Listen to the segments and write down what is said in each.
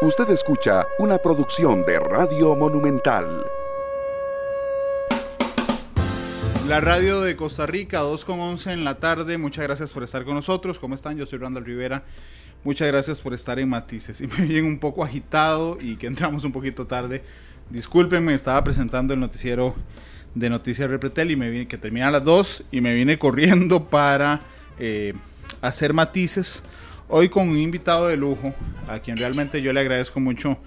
Usted escucha una producción de Radio Monumental. La radio de Costa Rica, 2 con 11 en la tarde. Muchas gracias por estar con nosotros. ¿Cómo están? Yo soy Randall Rivera. Muchas gracias por estar en Matices. Y me viene un poco agitado y que entramos un poquito tarde. Discúlpenme, estaba presentando el noticiero de Noticias Repretel y me vine, que termina a las 2 y me vine corriendo para eh, hacer matices Hoy con un invitado de lujo, a quien realmente yo le agradezco mucho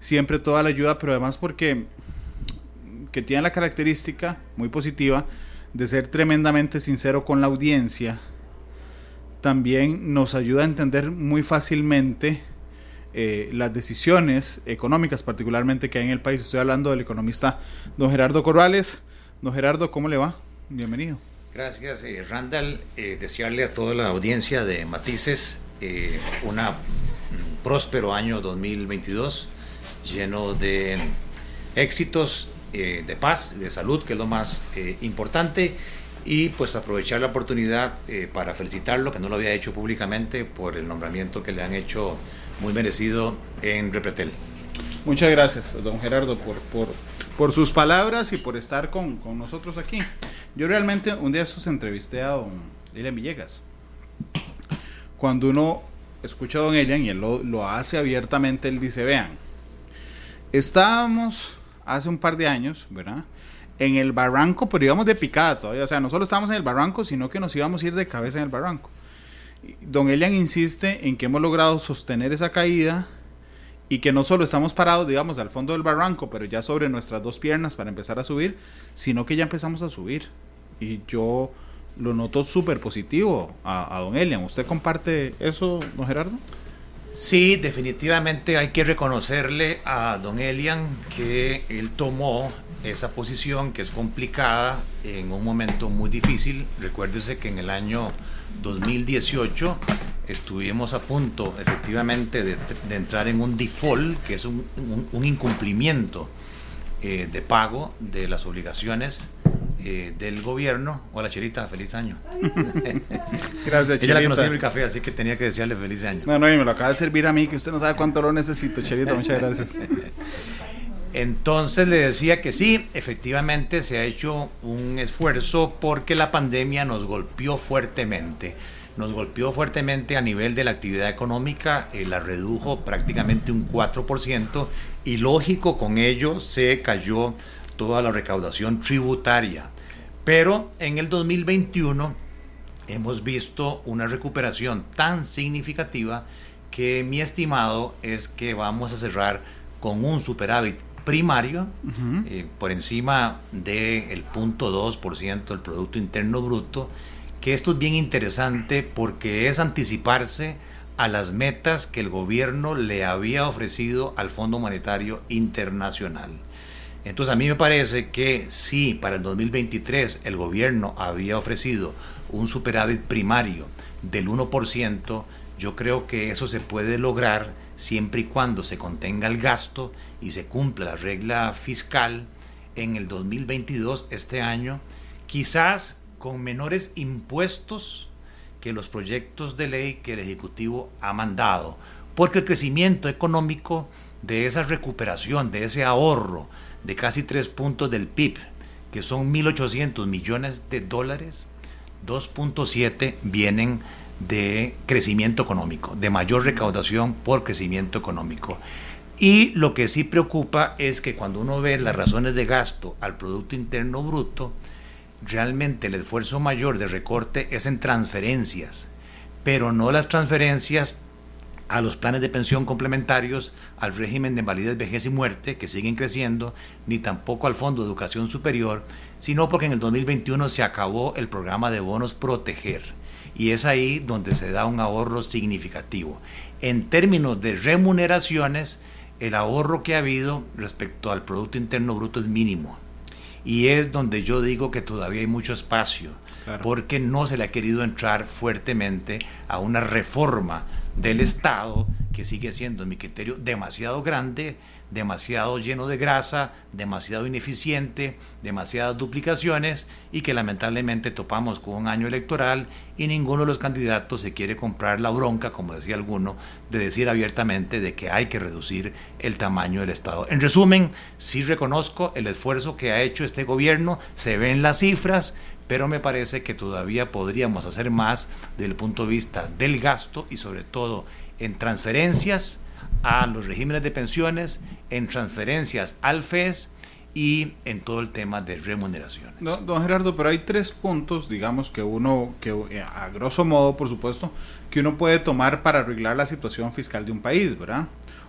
siempre toda la ayuda, pero además porque que tiene la característica muy positiva de ser tremendamente sincero con la audiencia, también nos ayuda a entender muy fácilmente eh, las decisiones económicas, particularmente que hay en el país. Estoy hablando del economista don Gerardo Corrales. Don Gerardo, ¿cómo le va? Bienvenido. Gracias, eh, Randall. Eh, desearle a toda la audiencia de Matices eh, un próspero año 2022 lleno de éxitos, eh, de paz, de salud, que es lo más eh, importante, y pues aprovechar la oportunidad para felicitarlo, que no lo había hecho públicamente, por el nombramiento que le han hecho muy merecido en Repretel. Muchas gracias, don Gerardo, por, por, por sus palabras y por estar con, con, nosotros aquí. Yo realmente un día sus entrevisté a don Elian Villegas cuando uno escucha a Don Elian y él lo, hace abiertamente, él dice, vean, estábamos hace un par de años, ¿verdad? En el barranco, pero íbamos de picada todavía. O sea, no solo estábamos en el barranco, sino que nos íbamos a ir de cabeza en el barranco. Don Elian insiste en que hemos logrado sostener esa caída y que no solo estamos parados, digamos, al fondo del barranco, pero ya sobre nuestras dos piernas para empezar a subir, sino que ya empezamos a subir. Y yo lo noto súper positivo a, don Elian. ¿Usted comparte eso, don Gerardo? Sí, definitivamente hay que reconocerle a don Elian que él tomó esa posición que es complicada en un momento muy difícil. Recuérdese que en el año 2018 estuvimos a punto efectivamente de, entrar en un default, que es un, incumplimiento eh, de pago de las obligaciones eh, del gobierno. Hola, Cherita, feliz año. Gracias, Ella la conocí en el café, así que tenía que desearle feliz año. No, no, y me lo acaba de servir a mí, que usted no sabe cuánto lo necesito, Cherita, muchas gracias. Entonces le decía que sí, efectivamente se ha hecho un esfuerzo porque la pandemia nos golpeó fuertemente. Nos golpeó fuertemente a nivel de la actividad económica, eh, la redujo prácticamente un 4% y lógico con ello se cayó toda la recaudación tributaria. Pero en el 2021 hemos visto una recuperación tan significativa que mi estimado es que vamos a cerrar con un superávit primario eh, por encima del punto 2% del Producto Interno Bruto, que esto es bien interesante porque es anticiparse a las metas que el gobierno le había ofrecido al Fondo Monetario Internacional. Entonces a mí me parece que si para el 2023 el gobierno había ofrecido un superávit primario del 1%, yo creo que eso se puede lograr siempre y cuando se contenga el gasto y se cumpla la regla fiscal en el 2022, este año, quizás con menores impuestos que los proyectos de ley que el Ejecutivo ha mandado, porque el crecimiento económico de esa recuperación, de ese ahorro, de casi tres puntos del PIB, que son 1.800 millones de dólares, 2.7 vienen de crecimiento económico, de mayor recaudación por crecimiento económico. Y lo que sí preocupa es que cuando uno ve las razones de gasto al Producto Interno Bruto, realmente el esfuerzo mayor de recorte es en transferencias, pero no las transferencias a los planes de pensión complementarios, al régimen de validez, vejez y muerte, que siguen creciendo, ni tampoco al Fondo de Educación Superior, sino porque en el 2021 se acabó el programa de bonos proteger. Y es ahí donde se da un ahorro significativo. En términos de remuneraciones, el ahorro que ha habido respecto al Producto Interno Bruto es mínimo. Y es donde yo digo que todavía hay mucho espacio, porque no se le ha querido entrar fuertemente a una reforma del Estado que sigue siendo, en mi criterio, demasiado grande, demasiado lleno de grasa, demasiado ineficiente, demasiadas duplicaciones y que lamentablemente topamos con un año electoral y ninguno de los candidatos se quiere comprar la bronca, como decía alguno, de decir abiertamente de que hay que reducir el tamaño del Estado. En resumen, sí reconozco el esfuerzo que ha hecho este gobierno, se ven las cifras, pero me parece que todavía podríamos hacer más desde el punto de vista del gasto y sobre todo en transferencias a los regímenes de pensiones, en transferencias al FES y en todo el tema de remuneración. don Gerardo, pero hay tres puntos, digamos, que uno, que eh, a grosso modo, por supuesto, que uno puede tomar para arreglar la situación fiscal de un país, ¿verdad?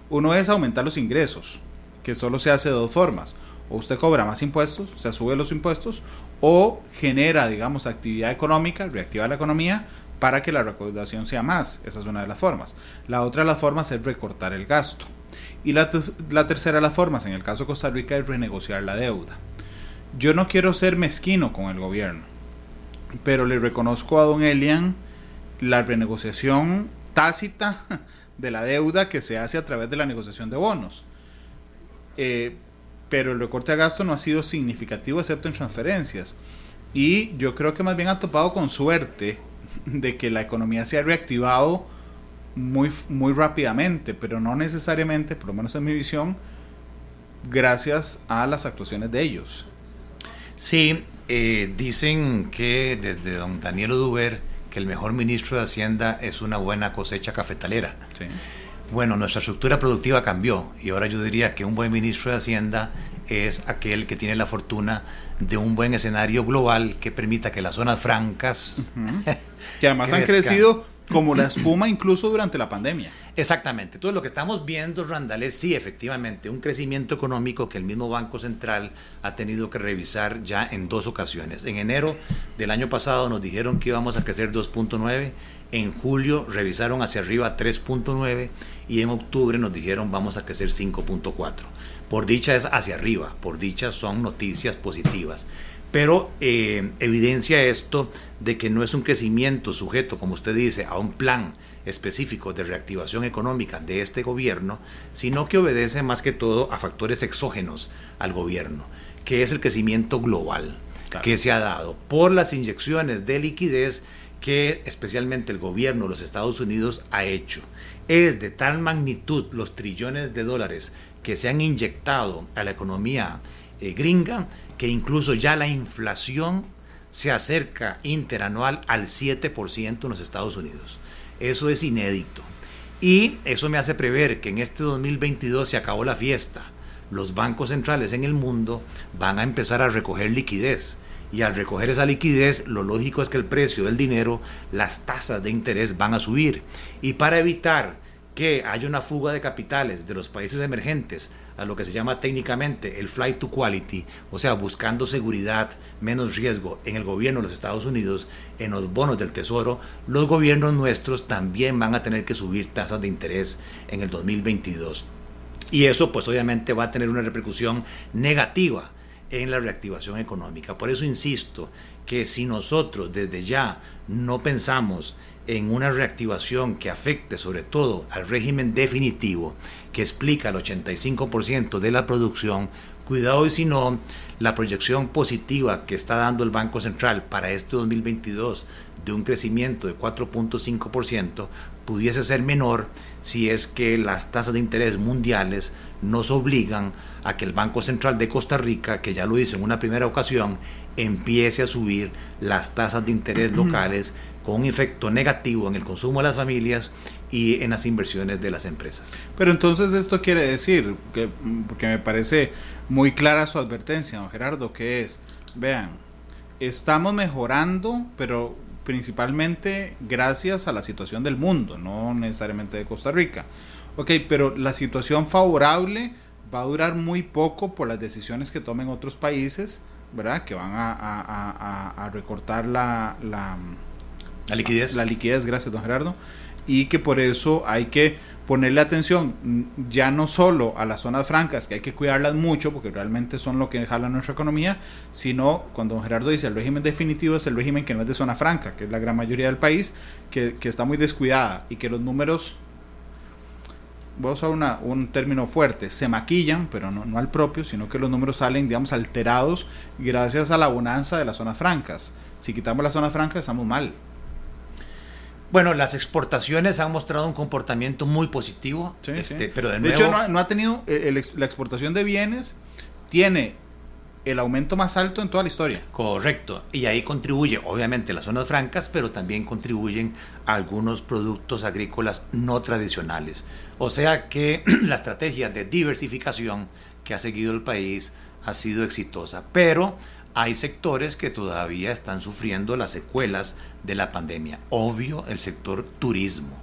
Uno es aumentar los ingresos, que solo se hace de dos formas. O usted cobra más impuestos, o sea, sube los impuestos, o genera, digamos, actividad económica, reactiva la economía, para que la recaudación sea más. Esa es una de las formas. La otra de las formas es recortar el gasto. Y la, tercera de las formas, en el caso de Costa Rica, es renegociar la deuda. Yo no quiero ser mezquino con el gobierno, pero le reconozco a don Elian la renegociación tácita de la deuda que se hace a través de la negociación de bonos. Eh, pero el recorte de gasto no ha sido significativo excepto en transferencias. Y yo creo que más bien ha topado con suerte de que la economía se ha reactivado muy, muy rápidamente, pero no necesariamente, por lo menos en mi visión, gracias a las actuaciones de ellos. Sí, eh, dicen que desde don Daniel Oduber que el mejor ministro de Hacienda es una buena cosecha cafetalera. Bueno, nuestra estructura productiva cambió y ahora yo diría que un buen ministro de Hacienda es aquel que tiene la fortuna de un buen escenario global que permita que las zonas francas... que además han crecido como la espuma incluso durante la pandemia. Exactamente. Entonces lo que estamos viendo, Randall, es sí, efectivamente, un crecimiento económico que el mismo Banco Central ha tenido que revisar ya en dos ocasiones. En enero del año pasado nos dijeron que íbamos a crecer 2.9, en julio revisaron hacia arriba 3.9 y en octubre nos dijeron vamos a crecer 5.4. Por dicha es hacia arriba, por dicha son noticias positivas. Pero eh, evidencia esto de que no es un crecimiento sujeto, como usted dice, a un plan específico de reactivación económica de este gobierno, sino que obedece más que todo a factores exógenos al gobierno, que es el crecimiento global que se ha dado por las inyecciones de liquidez que especialmente el gobierno de los Estados Unidos ha hecho. Es de tal magnitud los trillones de dólares que se han inyectado a la economía eh, gringa que incluso ya la inflación se acerca interanual al 7% en los Estados Unidos. Eso es inédito. Y eso me hace prever que en este 2022 se acabó la fiesta. Los bancos centrales en el mundo van a empezar a recoger liquidez. Y al recoger esa liquidez, lo lógico es que el precio del dinero, las tasas de interés van a subir. Y para evitar que haya una fuga de capitales de los países emergentes a lo que se llama técnicamente el flight to quality, o sea, buscando seguridad, menos riesgo en el gobierno de los Estados Unidos, en los bonos del Tesoro, los gobiernos nuestros también van a tener que subir tasas de interés en el 2022. Y eso pues obviamente va a tener una repercusión negativa en la reactivación económica. Por eso insisto que si nosotros desde ya no pensamos en una reactivación que afecte sobre todo al régimen definitivo, que explica el 85% de la producción, cuidado y si no, la proyección positiva que está dando el Banco Central para este 2022 de un crecimiento de 4.5% pudiese ser menor si es que las tasas de interés mundiales nos obligan a que el Banco Central de Costa Rica, que ya lo hizo en una primera ocasión, empiece a subir las tasas de interés locales con un efecto negativo en el consumo de las familias y en las inversiones de las empresas. Pero entonces esto quiere decir, que, porque me parece muy clara su advertencia, don Gerardo, que es, vean, estamos mejorando, pero principalmente gracias a la situación del mundo, no necesariamente de Costa Rica. Ok, pero la situación favorable va a durar muy poco por las decisiones que tomen otros países, ¿verdad? Que van a, recortar la la liquidez. La liquidez, gracias, don Gerardo. Y que por eso hay que ponerle atención mm, ya no solo a las zonas francas, que hay que cuidarlas mucho porque realmente son lo que jala nuestra economía, sino cuando don Gerardo dice el régimen definitivo es el régimen que no es de zona franca, que es la gran mayoría del país, que, que está muy descuidada y que los números voy a usar una, un término fuerte, se maquillan, pero no, no al propio, sino que los números salen, digamos, alterados gracias a la bonanza de las zonas francas. Si quitamos las zonas francas, estamos mal. Bueno, las exportaciones han mostrado un comportamiento muy positivo, Sí, este, sí. pero de, de nuevo, hecho, no ha, no ha tenido, eh, el la exportación de bienes tiene el aumento más alto en toda la historia. Correcto, y ahí contribuye obviamente las zonas francas, pero también contribuyen algunos productos agrícolas no tradicionales. O sea que la estrategia de diversificación que ha seguido el país ha sido exitosa, pero hay sectores que todavía están sufriendo las secuelas de la pandemia. Obvio, el sector turismo.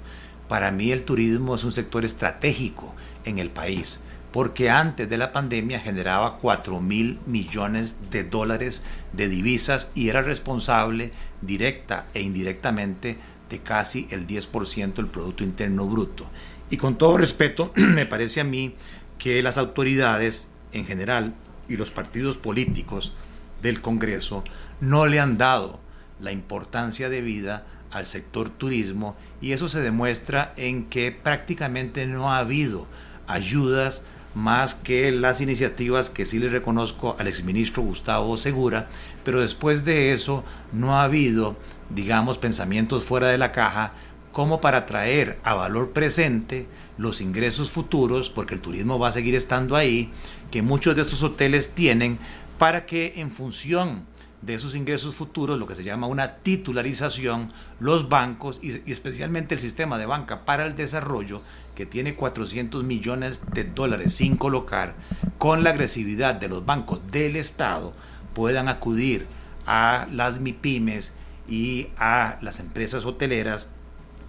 Para mí el turismo es un sector estratégico en el país porque antes de la pandemia generaba 4 mil millones de dólares de divisas y era responsable directa e indirectamente de casi el 10% del Producto Interno Bruto. Y con todo respeto, me parece a mí que las autoridades en general y los partidos políticos del Congreso no le han dado la importancia debida al sector turismo y eso se demuestra en que prácticamente no ha habido ayudas más que las iniciativas que sí le reconozco al exministro Gustavo Segura, pero después de eso no ha habido, digamos, pensamientos fuera de la caja como para traer a valor presente los ingresos futuros, porque el turismo va a seguir estando ahí, que muchos de estos hoteles tienen, para que en función de esos ingresos futuros, lo que se llama una titularización, los bancos y, especialmente el sistema de banca para el desarrollo, que tiene 400 millones de dólares sin colocar, con la agresividad de los bancos del Estado, puedan acudir a las MIPIMES y a las empresas hoteleras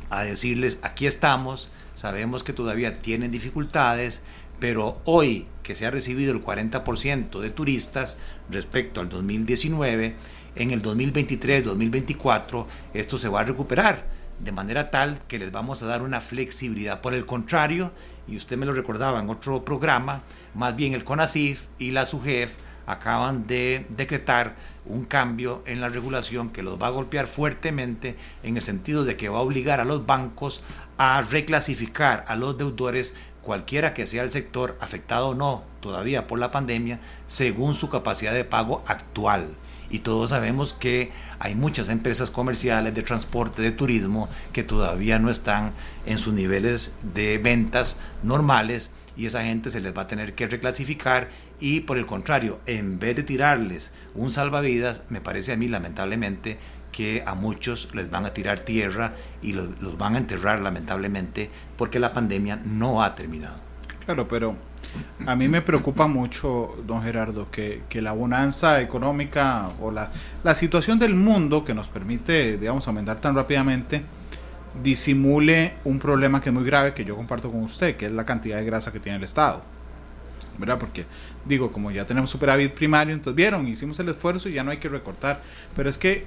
a decirles, aquí estamos, sabemos que todavía tienen dificultades, pero hoy que se ha recibido el 40% de turistas respecto al 2019, en el 2023-2024 esto se va a recuperar de manera tal que les vamos a dar una flexibilidad. Por el contrario, y usted me lo recordaba en otro programa, más bien el CONACIF y la SUGEF acaban de decretar un cambio en la regulación que los va a golpear fuertemente en el sentido de que va a obligar a los bancos a reclasificar a los deudores cualquiera que sea el sector afectado o no todavía por la pandemia según su capacidad de pago actual. Y todos sabemos que hay muchas empresas comerciales de transporte, de turismo, que todavía no están en sus niveles de ventas normales y esa gente se les va a tener que reclasificar y por el contrario, en vez de tirarles un salvavidas, me parece a mí lamentablemente que a muchos les van a tirar tierra y los, los, van a enterrar lamentablemente porque la pandemia no ha terminado. Claro, pero a mí me preocupa mucho, don Gerardo, que, la bonanza económica o la, la, situación del mundo que nos permite, digamos, aumentar tan rápidamente, disimule un problema que es muy grave que yo comparto con usted, que es la cantidad de grasa que tiene el Estado. ¿verdad? Porque digo, como ya tenemos superávit primario, entonces vieron, hicimos el esfuerzo y ya no hay que recortar. Pero es que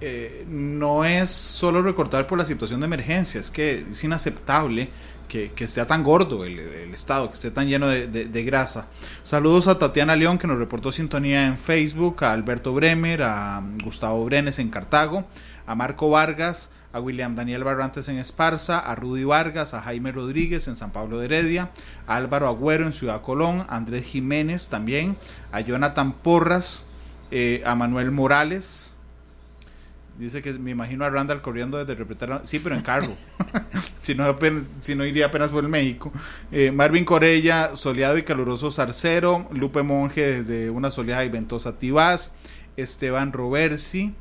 eh, no es solo recortar por la situación de emergencia, es que es inaceptable que, esté tan gordo el, Estado, que esté tan lleno de, grasa. Saludos a Tatiana León, que nos reportó sintonía en Facebook, a Alberto Bremer, a Gustavo Brenes en Cartago, a Marco Vargas, a William Daniel Barrantes en Esparza, a Rudy Vargas, a Jaime Rodríguez en San Pablo de Heredia, a Álvaro Agüero en Ciudad Colón, a Andrés Jiménez también, a Jonathan Porras, eh, a Manuel Morales. Dice que me imagino a Randall corriendo desde repretar. Sí, pero en carro. si, no si no iría apenas por el México. Eh, Marvin Corella, soleado y caluroso Zarcero. Lupe Monje desde una soleada y ventosa Tibás. Esteban Roversi.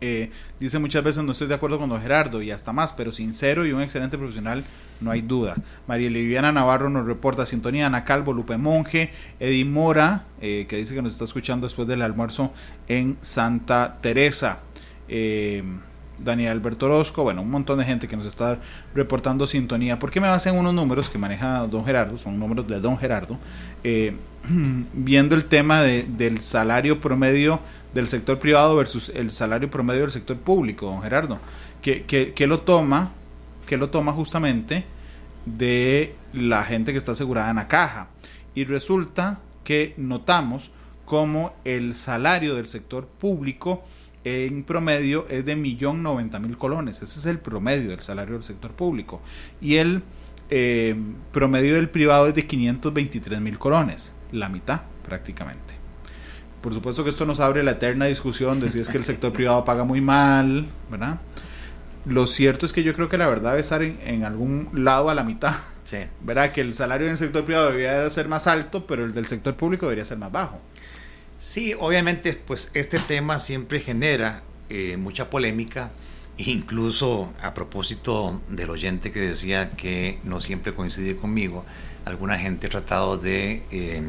Eh, dice muchas veces no estoy de acuerdo con don Gerardo y hasta más, pero sincero y un excelente profesional, no hay duda. María Liviana Navarro nos reporta sintonía, Ana Calvo, Lupe Monje, Eddie Mora, eh, que dice que nos está escuchando después del almuerzo en Santa Teresa. Eh, Daniel Alberto Orozco, bueno, un montón de gente que nos está reportando sintonía. ¿Por qué me basan unos números que maneja don Gerardo? Son números de don Gerardo. Eh, viendo el tema de, del salario promedio del sector privado versus el salario promedio del sector público, don Gerardo, que lo toma, que lo toma justamente de la gente que está asegurada en la caja. Y resulta que notamos como el salario del sector público en promedio es de millón noventa mil colones. Ese es el promedio del salario del sector público. Y el eh, promedio del privado es de 523 mil colones, la mitad prácticamente. Por supuesto que esto nos abre la eterna discusión de si es que el sector privado paga muy mal, ¿verdad? Lo cierto es que yo creo que la verdad debe estar en, algún lado a la mitad. Sí. ¿Verdad? Que el salario en el sector privado debería ser más alto, pero el del sector público debería ser más bajo. Sí, obviamente, pues este tema siempre genera eh, mucha polémica, incluso a propósito del oyente que decía que no siempre coincide conmigo, alguna gente ha tratado de eh,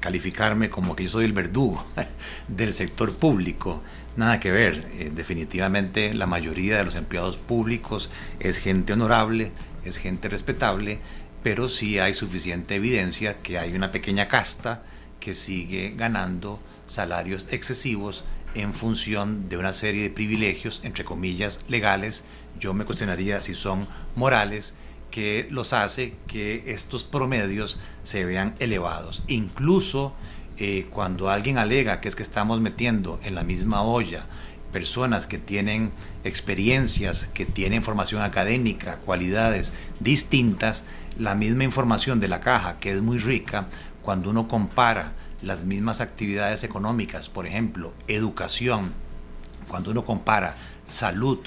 calificarme como que yo soy el verdugo del sector público. Nada que ver, eh, definitivamente la mayoría de los empleados públicos es gente honorable, es gente respetable, pero sí hay suficiente evidencia que hay una pequeña casta que sigue ganando salarios excesivos en función de una serie de privilegios, entre comillas, legales. Yo me cuestionaría si son morales que los hace que estos promedios se vean elevados. Incluso eh, cuando alguien alega que es que estamos metiendo en la misma olla personas que tienen experiencias, que tienen formación académica, cualidades distintas, la misma información de la caja, que es muy rica, cuando uno compara las mismas actividades económicas, por ejemplo, educación, cuando uno compara salud,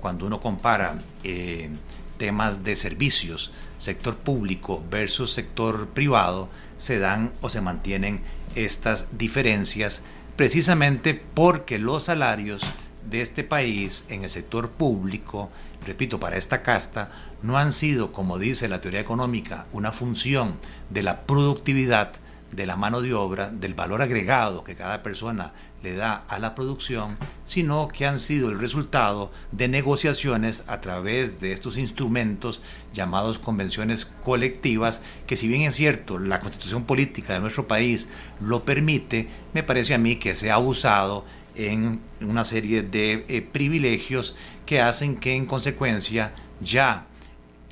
cuando uno compara eh, temas de servicios, sector público versus sector privado, se dan o se mantienen estas diferencias precisamente porque los salarios de este país en el sector público, repito, para esta casta, no han sido, como dice la teoría económica, una función de la productividad de la mano de obra, del valor agregado que cada persona le da a la producción, sino que han sido el resultado de negociaciones a través de estos instrumentos llamados convenciones colectivas, que si bien es cierto, la constitución política de nuestro país lo permite, me parece a mí que se ha usado en una serie de eh, privilegios que hacen que en consecuencia ya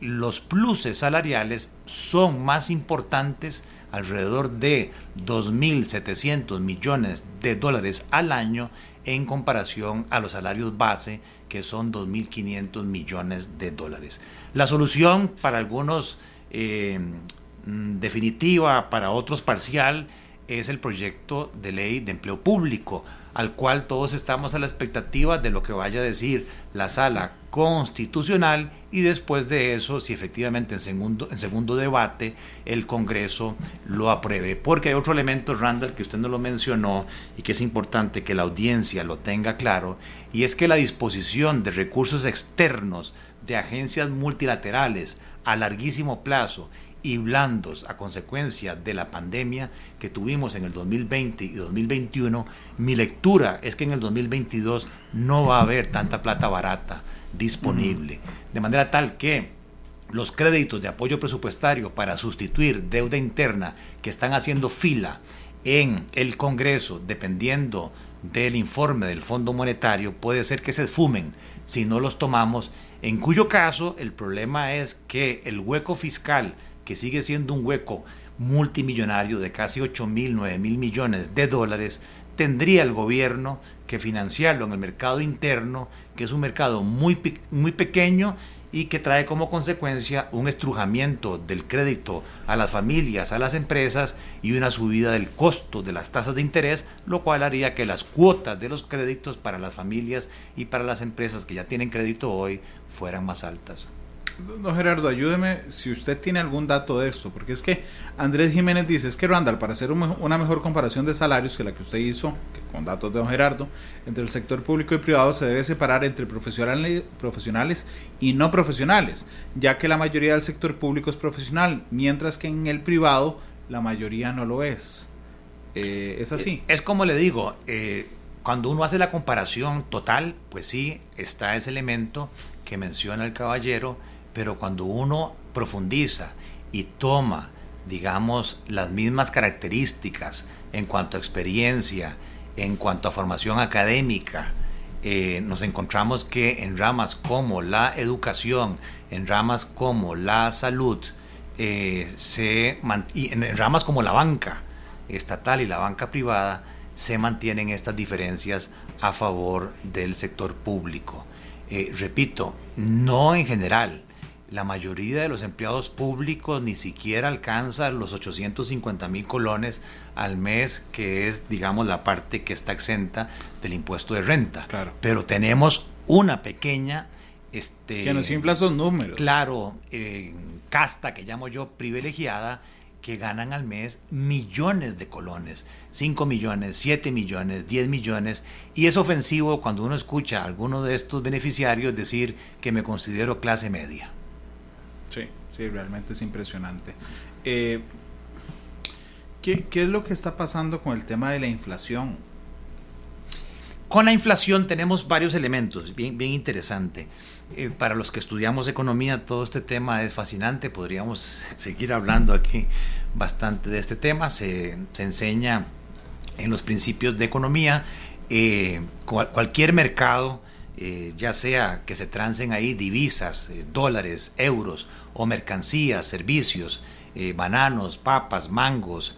los pluses salariales son más importantes alrededor de 2.700 millones de dólares al año en comparación a los salarios base que son 2.500 millones de dólares. La solución para algunos eh, mm, definitiva, para otros parcial, es el proyecto de ley de empleo público, al cual todos estamos a la expectativa de lo que vaya a decir la sala constitucional y después de eso, si efectivamente en segundo, en segundo debate el Congreso lo apruebe. Porque hay otro elemento, Randall, que usted no lo mencionó y que es importante que la audiencia lo tenga claro, y es que la disposición de recursos externos de agencias multilaterales a larguísimo plazo y blandos a consecuencia de la pandemia que tuvimos en el 2020 y 2021, mi lectura es que en el 2022 no va a haber tanta plata barata disponible. De manera tal que los créditos de apoyo presupuestario para sustituir deuda interna que están haciendo fila en el Congreso, dependiendo del informe del Fondo Monetario, puede ser que se esfumen si no los tomamos, en cuyo caso el problema es que el hueco fiscal que sigue siendo un hueco multimillonario de casi 8 mil, 9 mil millones de dólares, tendría el gobierno que financiarlo en el mercado interno, que es un mercado muy, muy pequeño y que trae como consecuencia un estrujamiento del crédito a las familias, a las empresas y una subida del costo de las tasas de interés, lo cual haría que las cuotas de los créditos para las familias y para las empresas que ya tienen crédito hoy fueran más altas. Don Gerardo, ayúdeme si usted tiene algún dato de esto, porque es que Andrés Jiménez dice, es que Randall, para hacer una mejor comparación de salarios que la que usted hizo, con datos de don Gerardo, entre el sector público y privado se debe separar entre profesionales, profesionales y no profesionales, ya que la mayoría del sector público es profesional, mientras que en el privado la mayoría no lo es. Eh, ¿Es así? Es como le digo, eh, cuando uno hace la comparación total, pues sí, está ese elemento que menciona el caballero, pero cuando uno profundiza y toma, digamos, las mismas características en cuanto a experiencia, en cuanto a formación académica, eh, nos encontramos que en ramas como la educación, en ramas como la salud, eh, se y en ramas como la banca estatal y la banca privada, se mantienen estas diferencias a favor del sector público. Eh, repito, no en general, la mayoría de los empleados públicos ni siquiera alcanza los 850 mil colones al mes, que es, digamos, la parte que está exenta del impuesto de renta. Claro. Pero tenemos una pequeña... Este, que nos infla esos números. Claro, eh, casta que llamo yo privilegiada, que ganan al mes millones de colones, 5 millones, 7 millones, 10 millones, y es ofensivo cuando uno escucha a alguno de estos beneficiarios decir que me considero clase media. Sí, sí, realmente es impresionante. Eh, ¿qué, ¿Qué es lo que está pasando con el tema de la inflación? Con la inflación tenemos varios elementos, bien, bien interesante. Eh, para los que estudiamos economía, todo este tema es fascinante. Podríamos seguir hablando aquí bastante de este tema. Se, se enseña en los principios de economía. Eh, cualquier mercado, eh, ya sea que se trancen ahí divisas, dólares, euros o mercancías, servicios, bananos, papas, mangos,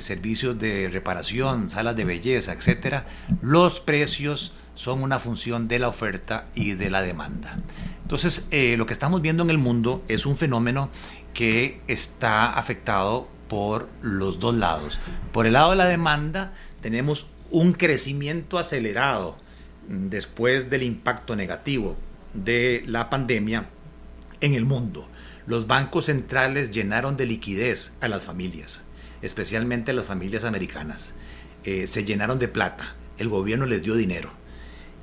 servicios de reparación, salas de belleza, etcétera, los precios son una función de la oferta y de la demanda. Entonces, eh, lo que estamos viendo en el mundo es un fenómeno que está afectado por los dos lados. Por el lado de la demanda, tenemos un crecimiento acelerado después del impacto negativo de la pandemia en el mundo. Los bancos centrales llenaron de liquidez a las familias, especialmente a las familias americanas. Eh, se llenaron de plata, el gobierno les dio dinero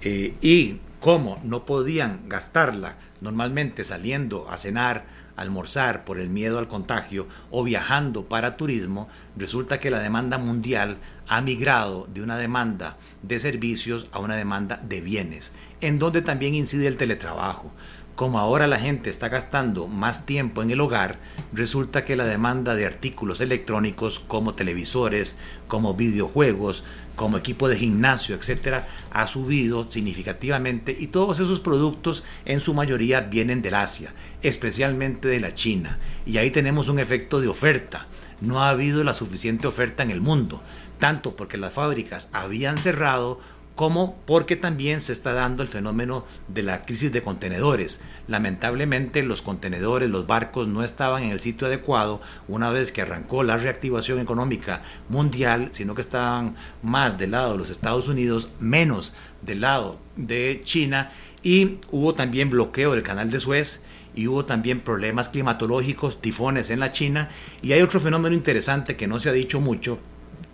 eh, y como no podían gastarla normalmente saliendo a cenar, almorzar por el miedo al contagio o viajando para turismo, resulta que la demanda mundial ha migrado de una demanda de servicios a una demanda de bienes, en donde también incide el teletrabajo. Como ahora la gente está gastando más tiempo en el hogar, resulta que la demanda de artículos electrónicos como televisores, como videojuegos, como equipo de gimnasio, etcétera, ha subido significativamente y todos esos productos en su mayoría vienen del Asia, especialmente de la China. Y ahí tenemos un efecto de oferta. No ha habido la suficiente oferta en el mundo, tanto porque las fábricas habían cerrado como porque también se está dando el fenómeno de la crisis de contenedores. Lamentablemente los contenedores, los barcos no estaban en el sitio adecuado una vez que arrancó la reactivación económica mundial, sino que estaban más del lado de los Estados Unidos, menos del lado de China. Y hubo también bloqueo del canal de Suez y hubo también problemas climatológicos, tifones en la China. Y hay otro fenómeno interesante que no se ha dicho mucho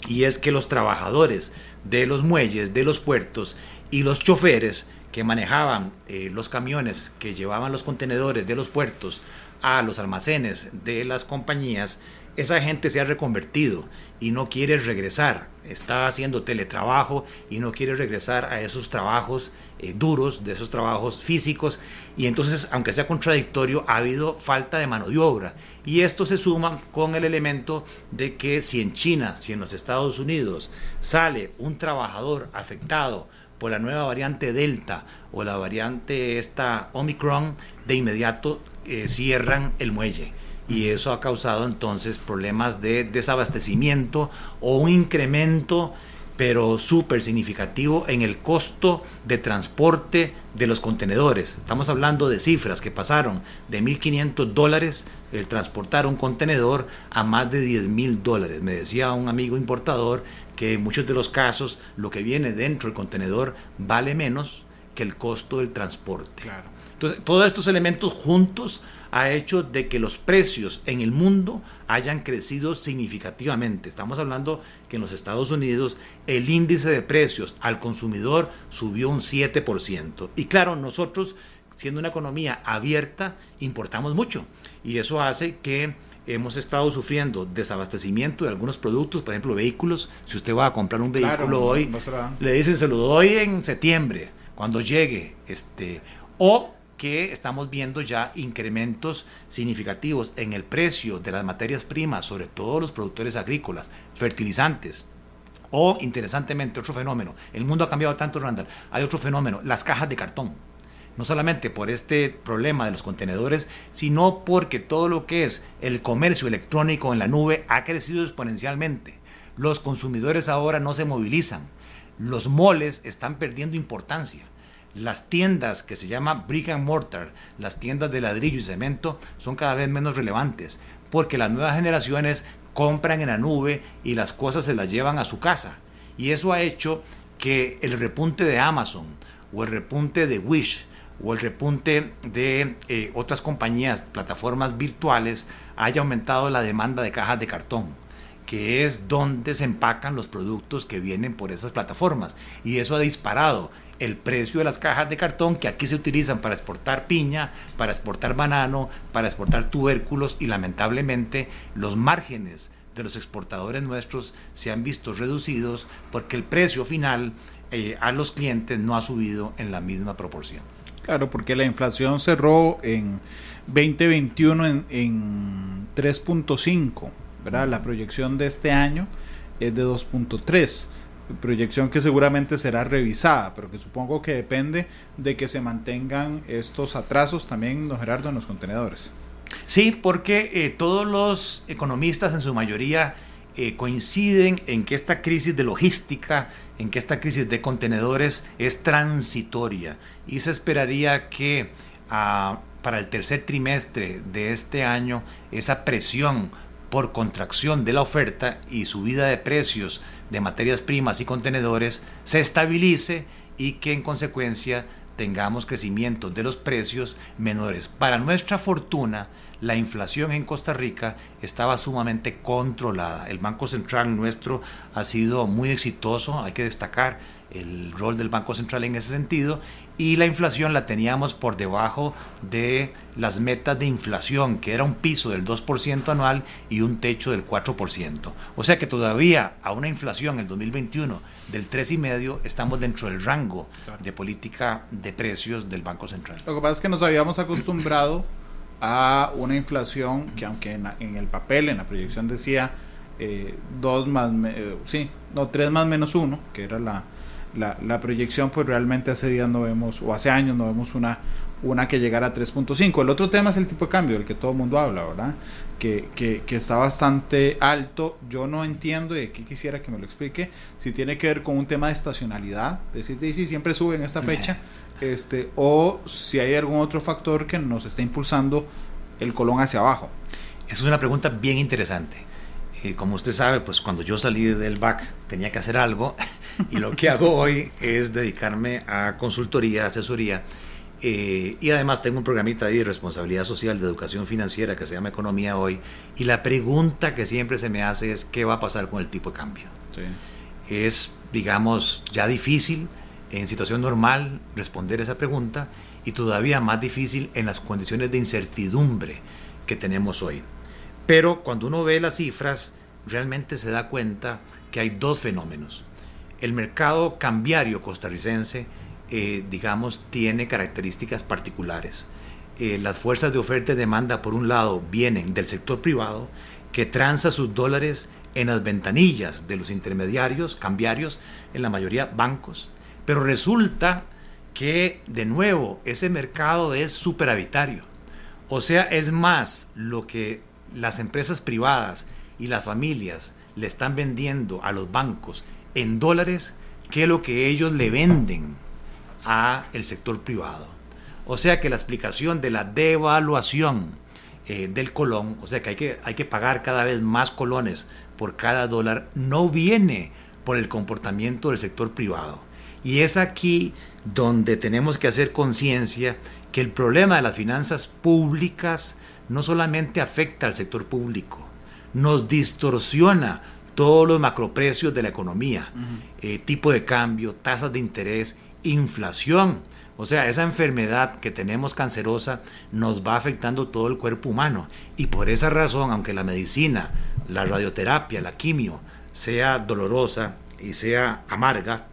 y es que los trabajadores de los muelles, de los puertos y los choferes que manejaban eh, los camiones que llevaban los contenedores de los puertos a los almacenes de las compañías, esa gente se ha reconvertido y no quiere regresar, está haciendo teletrabajo y no quiere regresar a esos trabajos eh, duros, de esos trabajos físicos, y entonces, aunque sea contradictorio, ha habido falta de mano de obra. Y esto se suma con el elemento de que si en China, si en los Estados Unidos sale un trabajador afectado por la nueva variante Delta o la variante esta Omicron, de inmediato eh, cierran el muelle y eso ha causado entonces problemas de desabastecimiento o un incremento pero súper significativo en el costo de transporte de los contenedores. Estamos hablando de cifras que pasaron de 1.500 dólares el transportar un contenedor a más de 10.000 dólares. Me decía un amigo importador que en muchos de los casos lo que viene dentro del contenedor vale menos que el costo del transporte. Claro. Entonces, todos estos elementos juntos ha hecho de que los precios en el mundo hayan crecido significativamente. Estamos hablando que en los Estados Unidos el índice de precios al consumidor subió un 7%. Y claro, nosotros, siendo una economía abierta, importamos mucho. Y eso hace que hemos estado sufriendo desabastecimiento de algunos productos, por ejemplo, vehículos. Si usted va a comprar un vehículo hoy, le dicen se lo doy en septiembre, cuando llegue. Este, o que estamos viendo ya incrementos significativos en el precio de las materias primas, sobre todo los productores agrícolas, fertilizantes. O, interesantemente, otro fenómeno, el mundo ha cambiado tanto, Randall, hay otro fenómeno, las cajas de cartón. No solamente por este problema de los contenedores, sino porque todo lo que es el comercio electrónico en la nube ha crecido exponencialmente. Los consumidores ahora no se movilizan. Los moles están perdiendo importancia las tiendas que se llama brick and mortar, las tiendas de ladrillo y cemento, son cada vez menos relevantes, porque las nuevas generaciones compran en la nube y las cosas se las llevan a su casa. Y eso ha hecho que el repunte de Amazon o el repunte de Wish o el repunte de eh, otras compañías, plataformas virtuales, haya aumentado la demanda de cajas de cartón, que es donde se empacan los productos que vienen por esas plataformas. Y eso ha disparado el precio de las cajas de cartón que aquí se utilizan para exportar piña, para exportar banano, para exportar tubérculos y lamentablemente los márgenes de los exportadores nuestros se han visto reducidos porque el precio final eh, a los clientes no ha subido en la misma proporción. Claro, porque la inflación cerró en 2021 en, en 3.5, ¿verdad? La proyección de este año es de 2.3 proyección que seguramente será revisada, pero que supongo que depende de que se mantengan estos atrasos también, don Gerardo, en los contenedores. Sí, porque eh, todos los economistas en su mayoría eh, coinciden en que esta crisis de logística, en que esta crisis de contenedores es transitoria y se esperaría que ah, para el tercer trimestre de este año esa presión por contracción de la oferta y subida de precios de materias primas y contenedores se estabilice y que en consecuencia tengamos crecimiento de los precios menores. Para nuestra fortuna, la inflación en Costa Rica estaba sumamente controlada. El Banco Central nuestro ha sido muy exitoso, hay que destacar el rol del Banco Central en ese sentido, y la inflación la teníamos por debajo de las metas de inflación, que era un piso del 2% anual y un techo del 4%. O sea que todavía a una inflación en el 2021 del 3,5% estamos dentro del rango de política de precios del Banco Central. Lo que pasa es que nos habíamos acostumbrado a una inflación que aunque en, el papel, en la proyección decía eh, dos más, eh, sí, no, 3 más menos 1, que era la, la, la, proyección, pues realmente hace días no vemos, o hace años no vemos una, una que llegara a 3.5. El otro tema es el tipo de cambio, del que todo el mundo habla, ¿verdad? Que, que, que, está bastante alto. Yo no entiendo, y aquí quisiera que me lo explique, si tiene que ver con un tema de estacionalidad, es decir, si siempre sube en esta fecha, este, o si hay algún otro factor que nos está impulsando el colón hacia abajo. Esa es una pregunta bien interesante. Eh, como usted sabe, pues cuando yo salí del BAC tenía que hacer algo y lo que hago hoy es dedicarme a consultoría, asesoría eh, y además tengo un programita de responsabilidad social de educación financiera que se llama Economía Hoy y la pregunta que siempre se me hace es ¿qué va a pasar con el tipo de cambio? Es, digamos, ya difícil en situación normal responder esa pregunta y todavía más difícil en las condiciones de incertidumbre que tenemos hoy. Pero cuando uno ve las cifras, realmente se da cuenta que hay dos fenómenos el mercado cambiario costarricense, eh, digamos, tiene características particulares. Eh, las fuerzas de oferta y demanda, por un lado, vienen del sector privado, que transa sus dólares en las ventanillas de los intermediarios cambiarios, en la mayoría bancos. Pero resulta que, de nuevo, ese mercado es superavitario. O sea, es más lo que las empresas privadas y las familias le están vendiendo a los bancos en dólares que lo que ellos le venden a el sector privado. O sea que la explicación de la devaluación eh, del colón, o sea que hay, que hay que pagar cada vez más colones por cada dólar, no viene por el comportamiento del sector privado. Y es aquí donde tenemos que hacer conciencia que el problema de las finanzas públicas no solamente afecta al sector público, nos distorsiona todos los macroprecios de la economía, eh, tipo de cambio, tasas de interés, inflación. O sea, esa enfermedad que tenemos cancerosa nos va afectando todo el cuerpo humano. Y por esa razón, aunque la medicina, la radioterapia, la quimio sea dolorosa y sea amarga,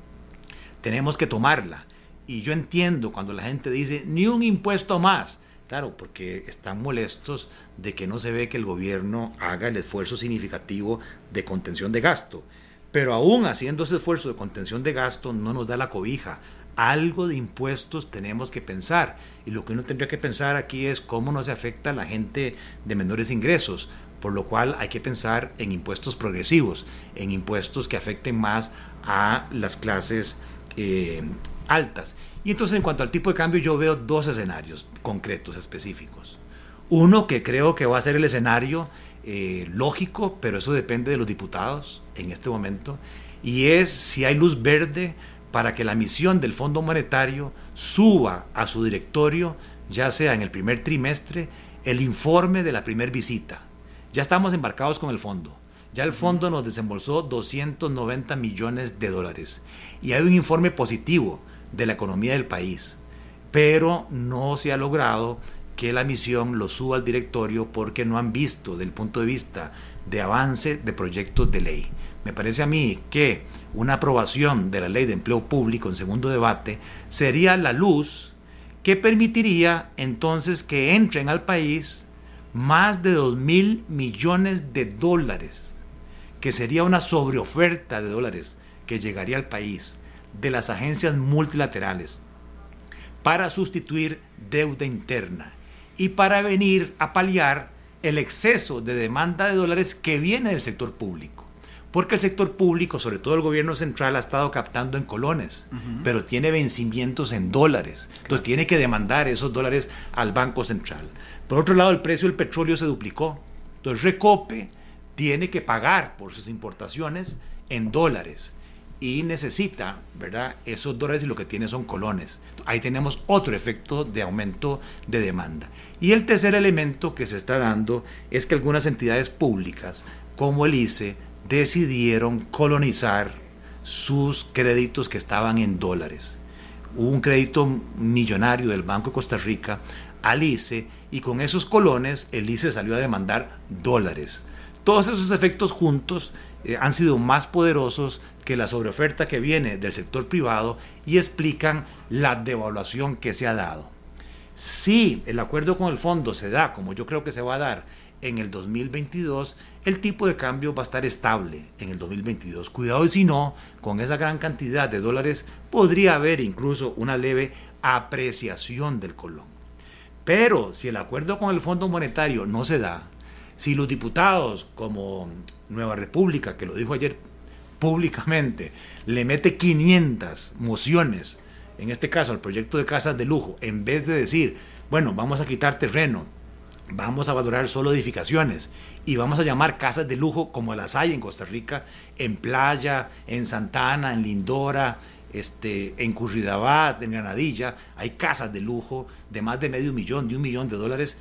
tenemos que tomarla. Y yo entiendo cuando la gente dice, ni un impuesto más. Claro, porque están molestos de que no se ve que el gobierno haga el esfuerzo significativo de contención de gasto. Pero aún haciendo ese esfuerzo de contención de gasto no nos da la cobija. Algo de impuestos tenemos que pensar. Y lo que uno tendría que pensar aquí es cómo nos afecta a la gente de menores ingresos. Por lo cual hay que pensar en impuestos progresivos, en impuestos que afecten más a las clases eh, altas. Y entonces en cuanto al tipo de cambio yo veo dos escenarios concretos, específicos. Uno que creo que va a ser el escenario eh, lógico, pero eso depende de los diputados en este momento, y es si hay luz verde para que la misión del Fondo Monetario suba a su directorio, ya sea en el primer trimestre, el informe de la primera visita. Ya estamos embarcados con el fondo. Ya el fondo nos desembolsó 290 millones de dólares. Y hay un informe positivo de la economía del país. Pero no se ha logrado que la misión lo suba al directorio porque no han visto, del punto de vista de avance de proyectos de ley. Me parece a mí que una aprobación de la ley de empleo público en segundo debate sería la luz que permitiría entonces que entren al país más de 2 mil millones de dólares, que sería una sobreoferta de dólares que llegaría al país de las agencias multilaterales para sustituir deuda interna y para venir a paliar el exceso de demanda de dólares que viene del sector público. Porque el sector público, sobre todo el gobierno central, ha estado captando en colones, pero tiene vencimientos en dólares. Entonces tiene que demandar esos dólares al Banco Central. Por otro lado, el precio del petróleo se duplicó. Entonces Recope tiene que pagar por sus importaciones en dólares y necesita, ¿verdad? Esos dólares y lo que tiene son colones. Ahí tenemos otro efecto de aumento de demanda. Y el tercer elemento que se está dando es que algunas entidades públicas, como el ICE, decidieron colonizar sus créditos que estaban en dólares. Hubo un crédito millonario del Banco de Costa Rica al ICE y con esos colones el ICE salió a demandar dólares. Todos esos efectos juntos eh, han sido más poderosos que la sobreoferta que viene del sector privado y explican la devaluación que se ha dado. Si el acuerdo con el fondo se da, como yo creo que se va a dar en el 2022, el tipo de cambio va a estar estable en el 2022. Cuidado y si no, con esa gran cantidad de dólares podría haber incluso una leve apreciación del colón. Pero si el acuerdo con el Fondo Monetario no se da, si los diputados como Nueva República, que lo dijo ayer públicamente, le mete 500 mociones, en este caso al proyecto de casas de lujo, en vez de decir, bueno, vamos a quitar terreno, vamos a valorar solo edificaciones y vamos a llamar casas de lujo como las hay en Costa Rica, en Playa, en Santana, en Lindora, este, en Curridabat, en Granadilla, hay casas de lujo de más de medio millón, de un millón de dólares.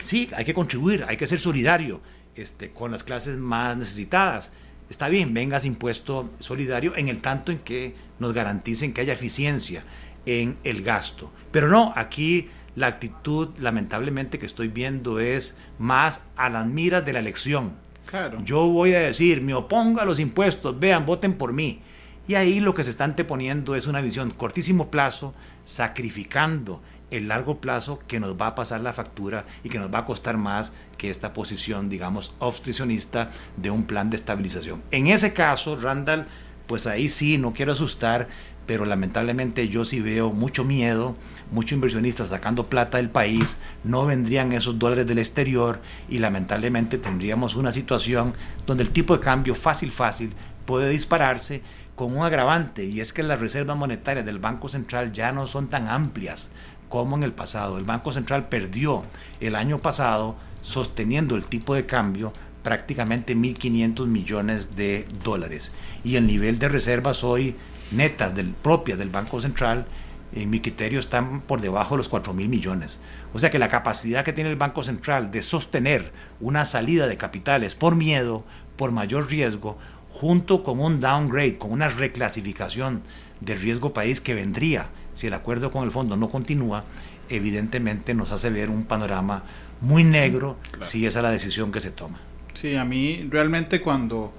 Sí, hay que contribuir, hay que ser solidario este, con las clases más necesitadas. Está bien, vengas impuesto solidario en el tanto en que nos garanticen que haya eficiencia en el gasto. Pero no, aquí la actitud lamentablemente que estoy viendo es más a las miras de la elección. Claro. Yo voy a decir, me opongo a los impuestos, vean, voten por mí. Y ahí lo que se está anteponiendo es una visión cortísimo plazo, sacrificando el largo plazo que nos va a pasar la factura y que nos va a costar más que esta posición, digamos, obstruccionista de un plan de estabilización. En ese caso, Randall, pues ahí sí, no quiero asustar, pero lamentablemente yo sí veo mucho miedo, muchos inversionistas sacando plata del país, no vendrían esos dólares del exterior y lamentablemente tendríamos una situación donde el tipo de cambio fácil, fácil puede dispararse con un agravante y es que las reservas monetarias del Banco Central ya no son tan amplias como en el pasado. El Banco Central perdió el año pasado sosteniendo el tipo de cambio prácticamente 1.500 millones de dólares y el nivel de reservas hoy netas del, propias del Banco Central, en mi criterio, están por debajo de los 4 mil millones. O sea que la capacidad que tiene el Banco Central de sostener una salida de capitales por miedo, por mayor riesgo, junto con un downgrade, con una reclasificación del riesgo país que vendría si el acuerdo con el fondo no continúa, evidentemente nos hace ver un panorama muy negro si esa es la decisión que se toma. Sí, a mí realmente cuando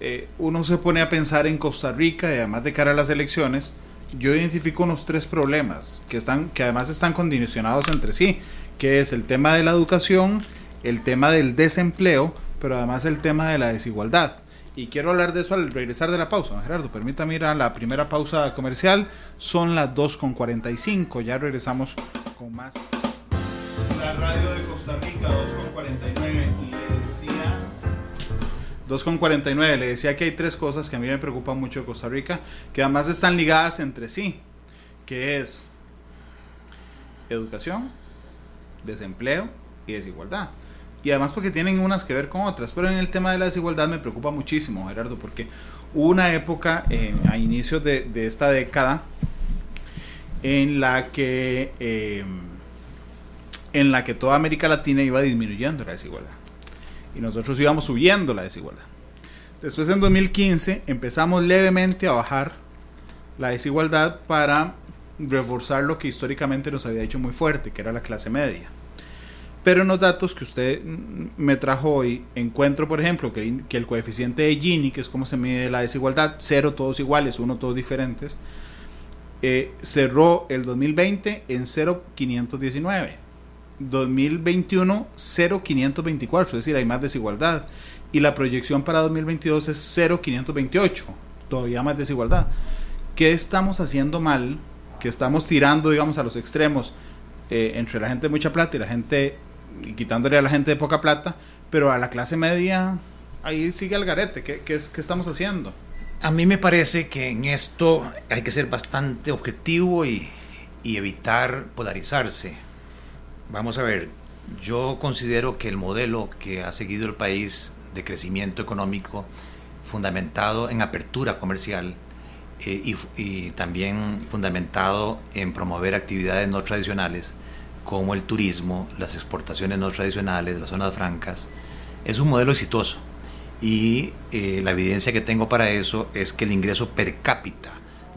eh, uno se pone a pensar en Costa Rica y además de cara a las elecciones, yo identifico unos tres problemas que, están, que además están condicionados entre sí, que es el tema de la educación, el tema del desempleo, pero además el tema de la desigualdad. Y quiero hablar de eso al regresar de la pausa. Gerardo, permítame ir a la primera pausa comercial. Son las 2.45. Ya regresamos con más. La radio de Costa Rica, 2.49. 2,49. Le decía que hay tres cosas que a mí me preocupan mucho de Costa Rica, que además están ligadas entre sí, que es educación, desempleo y desigualdad. Y además porque tienen unas que ver con otras. Pero en el tema de la desigualdad me preocupa muchísimo, Gerardo, porque hubo una época eh, a inicios de, esta década en la que eh, en la que toda América Latina iba disminuyendo la desigualdad y nosotros íbamos subiendo la desigualdad. Después en 2015 empezamos levemente a bajar la desigualdad para reforzar lo que históricamente nos había hecho muy fuerte, que era la clase media. Pero en los datos que usted me trajo hoy, encuentro, por ejemplo, que, el coeficiente de Gini, que es como se mide la desigualdad, cero todos iguales, uno todos diferentes, eh, cerró el 2020 en 0,519. 2021 0,524, es decir, hay más desigualdad. Y la proyección para 2022 es 0,528, todavía más desigualdad. ¿Qué estamos haciendo mal? Que estamos tirando, digamos, a los extremos eh, entre la gente de mucha plata y la gente, y quitándole a la gente de poca plata, pero a la clase media, ahí sigue el garete. ¿Qué, qué, es, qué estamos haciendo? A mí me parece que en esto hay que ser bastante objetivo y, y evitar polarizarse Vamos a ver, yo considero que el modelo que ha seguido el país de crecimiento económico fundamentado en apertura comercial eh, y, también fundamentado en promover actividades no tradicionales como el turismo, las exportaciones no tradicionales, las zonas francas, es un modelo exitoso. Y eh, la evidencia que tengo para eso es que el ingreso per cápita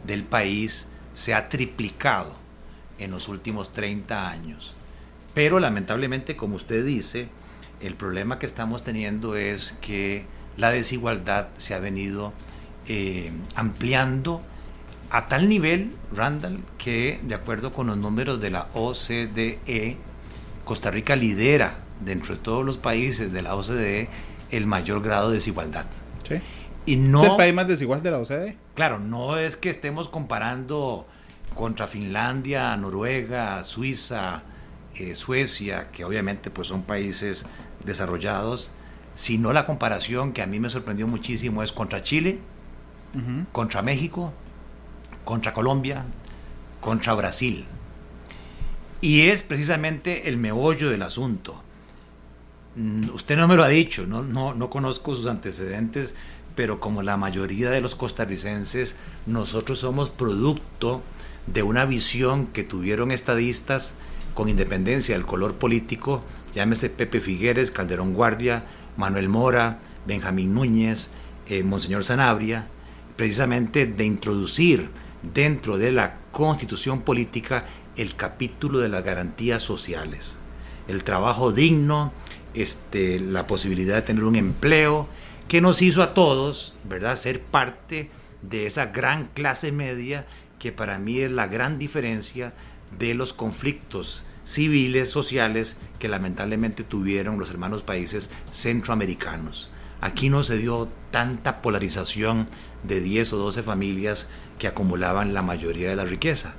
del país se ha triplicado en los últimos 30 años. Pero lamentablemente, como usted dice, el problema que estamos teniendo es que la desigualdad se ha venido eh, ampliando a tal nivel, Randall, que de acuerdo con los números de la OCDE, Costa Rica lidera dentro de todos los países de la OCDE el mayor grado de desigualdad. Sí. Y no, ¿Es el país más desigual de la OCDE? Claro, no es que estemos comparando contra Finlandia, Noruega, Suiza, eh, Suecia, que obviamente pues son países desarrollados, sino la comparación que a mí me sorprendió muchísimo es contra Chile, contra México, contra Colombia, contra Brasil. Y es precisamente el meollo del asunto. Mm, usted no me lo ha dicho, no, no, no conozco sus antecedentes, pero como la mayoría de los costarricenses, nosotros somos producto de una visión que tuvieron estadistas con independencia del color político, llámese Pepe Figueres, Calderón Guardia, Manuel Mora, Benjamín Núñez, eh, Monseñor Sanabria, precisamente de introducir dentro de la constitución política el capítulo de las garantías sociales, el trabajo digno, este, la posibilidad de tener un empleo, que nos hizo a todos, ¿verdad?, ser parte de esa gran clase media que para mí es la gran diferencia de los conflictos civiles, sociales, que lamentablemente tuvieron los hermanos países centroamericanos. Aquí no se dio tanta polarización de 10 o 12 familias que acumulaban la mayoría de la riqueza.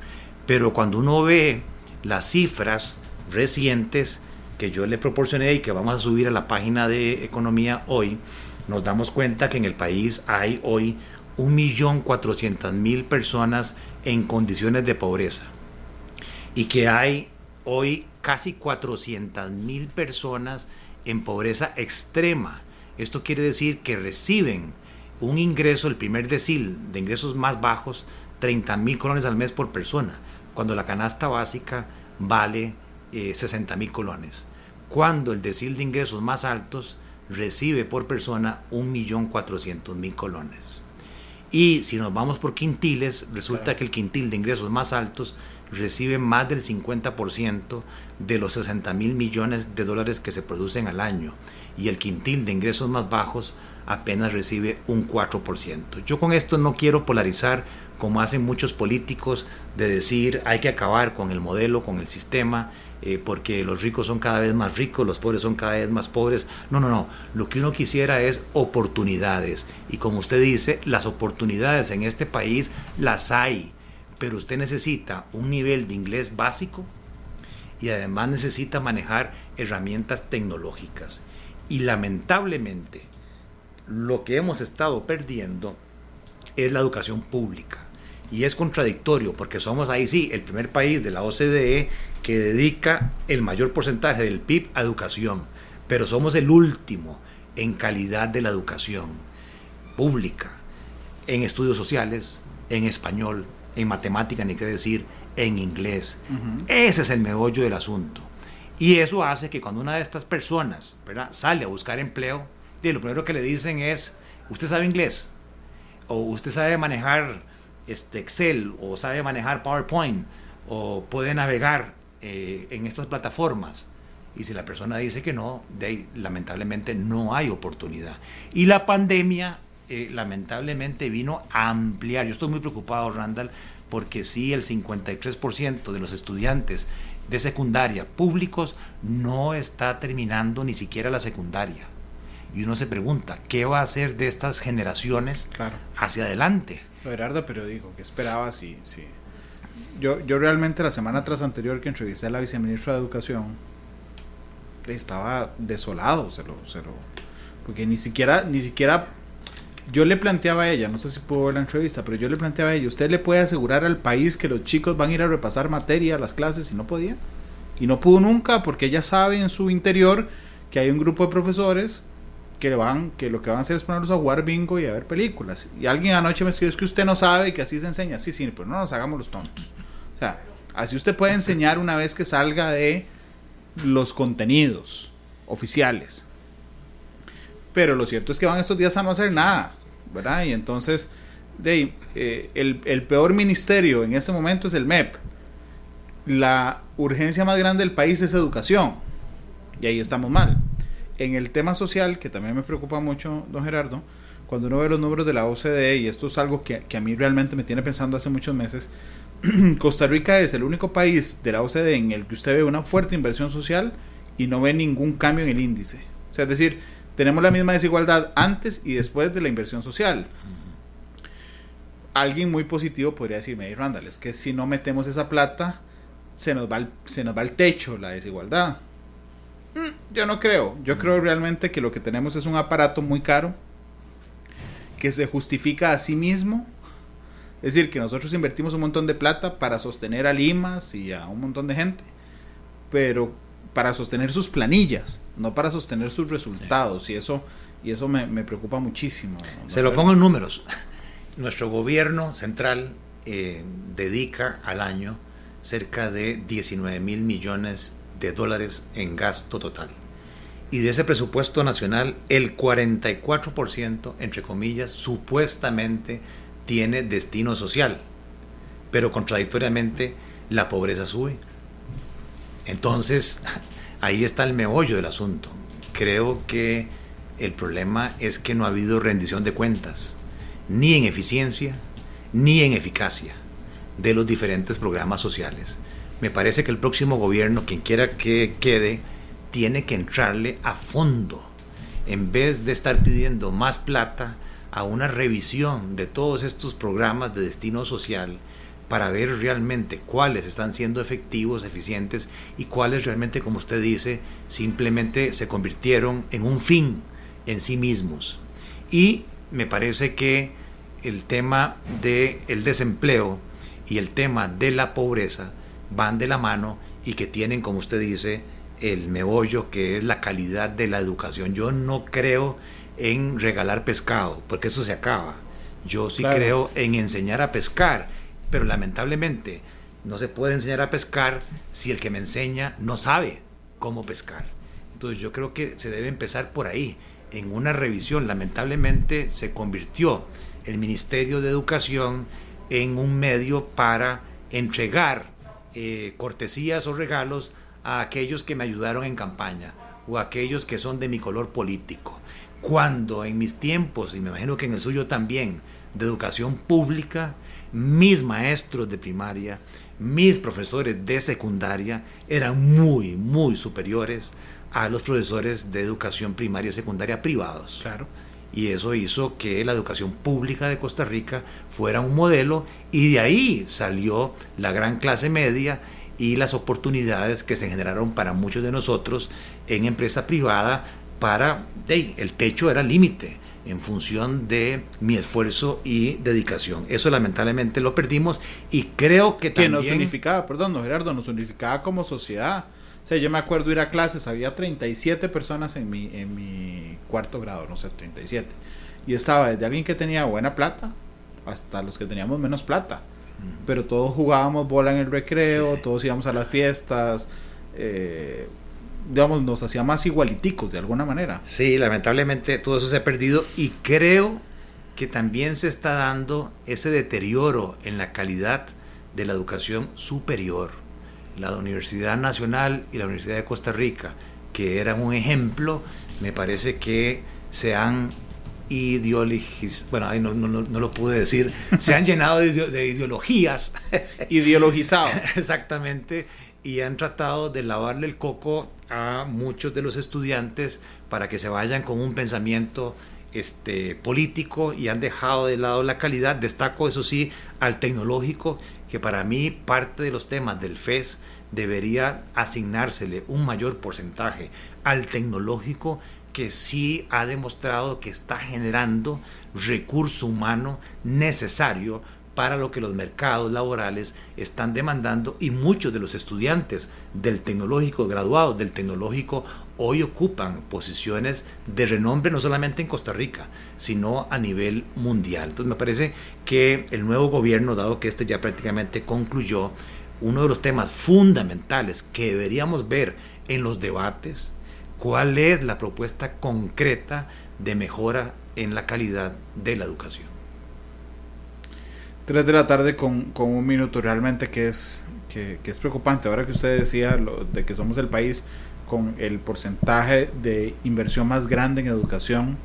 Pero cuando uno ve las cifras recientes que yo le proporcioné y que vamos a subir a la página de economía hoy, nos damos cuenta que en el país hay hoy 1.400.000 personas en condiciones de pobreza y que hay hoy casi 400 mil personas en pobreza extrema. Esto quiere decir que reciben un ingreso, el primer decil de ingresos más bajos, 30 mil colones al mes por persona, cuando la canasta básica vale 60 eh, mil colones. Cuando el decil de ingresos más altos recibe por persona 1.400.000 colones. Y si nos vamos por quintiles, resulta que el quintil de ingresos más altos recibe más del 50% de los 60 mil millones de dólares que se producen al año y el quintil de ingresos más bajos apenas recibe un 4%. Yo con esto no quiero polarizar como hacen muchos políticos de decir hay que acabar con el modelo, con el sistema, eh, porque los ricos son cada vez más ricos, los pobres son cada vez más pobres. No, no, no. Lo que uno quisiera es oportunidades. Y como usted dice, las oportunidades en este país las hay pero usted necesita un nivel de inglés básico y además necesita manejar herramientas tecnológicas. Y lamentablemente, lo que hemos estado perdiendo es la educación pública. Y es contradictorio porque somos ahí sí el primer país de la OCDE que dedica el mayor porcentaje del PIB a educación, pero somos el último en calidad de la educación pública, en estudios sociales, en español, en matemática, ni qué decir, en inglés. Ese es el meollo del asunto. Y eso hace que cuando una de estas personas ¿verdad? sale a buscar empleo, lo primero que le dicen es, ¿usted sabe inglés? ¿O usted sabe manejar este Excel? ¿O sabe manejar PowerPoint? ¿O puede navegar eh, en estas plataformas? Y si la persona dice que no, de lamentablemente no hay oportunidad. Y la pandemia eh, lamentablemente vino a ampliar. Yo estoy muy preocupado, Randall, porque sí, el 53% de los estudiantes de secundaria públicos no está terminando ni siquiera la secundaria. Y uno se pregunta, ¿qué va a hacer de estas generaciones hacia adelante? Gerardo, pero dijo, ¿qué esperaba si, si... Yo, yo realmente la semana tras anterior que entrevisté a la viceministra de Educación, estaba desolado, se lo, se lo, porque ni siquiera, ni siquiera yo le planteaba a ella, no sé si puedo ver la entrevista, pero yo le planteaba a ella, ¿usted le puede asegurar al país que los chicos van a ir a repasar materia las clases y no podía? Y no pudo nunca porque ella sabe en su interior que hay un grupo de profesores que van que lo que van a hacer es ponerlos a jugar bingo y a ver películas. Y alguien anoche me escribió, es que usted no sabe que así se enseña. Sí, sí, pero no nos hagamos los tontos. O sea, así usted puede enseñar una vez que salga de los contenidos oficiales. Pero lo cierto es que van estos días a no hacer nada, ¿verdad? Y entonces, de, eh, el, el, peor ministerio en este momento es el MEP. La urgencia más grande del país es educación. Y ahí estamos mal. En el tema social, que también me preocupa mucho, don Gerardo, cuando uno ve los números de la OCDE, y esto es algo que, que a mí realmente me tiene pensando hace muchos meses, Costa Rica es el único país de la OCDE en el que usted ve una fuerte inversión social y no ve ningún cambio en el índice. O sea, es decir, tenemos la misma desigualdad antes y después de la inversión social. Alguien muy positivo podría decirme, hey, Randall, es que si no metemos esa plata, se nos va el, se nos va el techo, la desigualdad. Mm, yo no creo. Yo creo realmente que lo que tenemos es un aparato muy caro que se justifica a sí mismo. Es decir, que nosotros invertimos un montón de plata para sostener a Limas y a un montón de gente, pero para sostener sus planillas, no para sostener sus resultados. Y eso, y eso me, preocupa muchísimo. Se lo pongo en números. Nuestro gobierno central eh, dedica al año cerca de 19 mil millones de dólares en gasto total. Y de ese presupuesto nacional, el 44%, entre comillas, supuestamente tiene destino social. Pero contradictoriamente, la pobreza sube entonces, ahí está el meollo del asunto. Creo que el problema es que no ha habido rendición de cuentas, ni en eficiencia, ni en eficacia de los diferentes programas sociales. Me parece que el próximo gobierno, quien quiera que quede, tiene que entrarle a fondo, en vez de estar pidiendo más plata, a una revisión de todos estos programas de destino social para ver realmente cuáles están siendo efectivos, eficientes y cuáles realmente, como usted dice, simplemente se convirtieron en un fin en sí mismos. Y me parece que el tema del el desempleo y el tema de la pobreza van de la mano y que tienen, como usted dice, el meollo que es la calidad de la educación. Yo no creo en regalar pescado, porque eso se acaba. Yo sí creo en enseñar a pescar pero lamentablemente no se puede enseñar a pescar si el que me enseña no sabe cómo pescar. Entonces yo creo que se debe empezar por ahí, en una revisión. Lamentablemente se convirtió el Ministerio de Educación en un medio para entregar eh, cortesías o regalos a aquellos que me ayudaron en campaña o a aquellos que son de mi color político. Cuando en mis tiempos, y me imagino que en el suyo también, de educación pública, mis maestros de primaria, mis profesores de secundaria eran muy, muy superiores a los profesores de educación primaria y secundaria privados. Claro. Y eso hizo que la educación pública de Costa Rica fuera un modelo y de ahí salió la gran clase media y las oportunidades que se generaron para muchos de nosotros en empresa privada para, el techo era límite en función de mi esfuerzo y dedicación. Eso lamentablemente lo perdimos y creo que también... Que nos unificaba, perdón, no, Gerardo, nos unificaba como sociedad. O sea, yo me acuerdo ir a clases, había 37 personas en mi, en mi cuarto grado, no sé, 37. Y estaba desde alguien que tenía buena plata hasta los que teníamos menos plata. Pero todos jugábamos bola en el recreo, todos íbamos a las fiestas. Eh, digamos, nos hacía más igualiticos de alguna manera. Sí, lamentablemente todo eso se ha perdido y creo que también se está dando ese deterioro en la calidad de la educación superior. La Universidad Nacional y la Universidad de Costa Rica, que eran un ejemplo, me parece que se han ideologizado, bueno, no, no, lo pude decir, se han llenado de, de ideologías. Ideologizado. Exactamente, y han tratado de lavarle el coco a muchos de los estudiantes para que se vayan con un pensamiento este, político y han dejado de lado la calidad. Destaco, eso sí, al tecnológico, que para mí parte de los temas del FES debería asignársele un mayor porcentaje al tecnológico que sí ha demostrado que está generando recurso humano necesario para lo que los mercados laborales están demandando y muchos de los estudiantes del tecnológico, graduados del tecnológico, hoy ocupan posiciones de renombre no solamente en Costa Rica, sino a nivel mundial. Entonces me parece que el nuevo gobierno, dado que este ya prácticamente concluyó, uno de los temas fundamentales que deberíamos ver en los debates, cuál es la propuesta concreta de mejora en la calidad de la educación. 3 de la tarde con, con un minuto realmente que es, que, es preocupante. Ahora que usted decía lo, de que somos el país con el porcentaje de inversión más grande en educación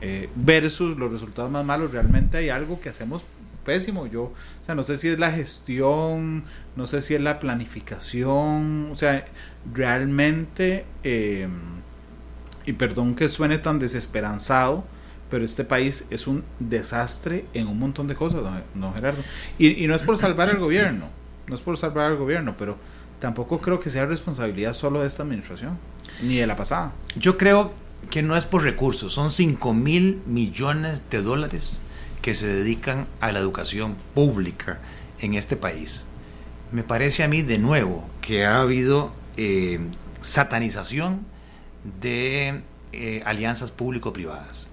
eh, versus los resultados más malos, realmente hay algo que hacemos pésimo. Yo, o sea, no sé si es la gestión, no sé si es la planificación, o sea, realmente, eh, y perdón que suene tan desesperanzado, pero este país es un desastre en un montón de cosas, no, Gerardo. Y, no es por salvar al gobierno, no es por salvar al gobierno, pero tampoco creo que sea responsabilidad solo de esta administración, ni de la pasada. Yo creo que no es por recursos, son 5 mil millones de dólares que se dedican a la educación pública en este país. Me parece a mí de nuevo que ha habido eh, satanización de eh, alianzas público-privadas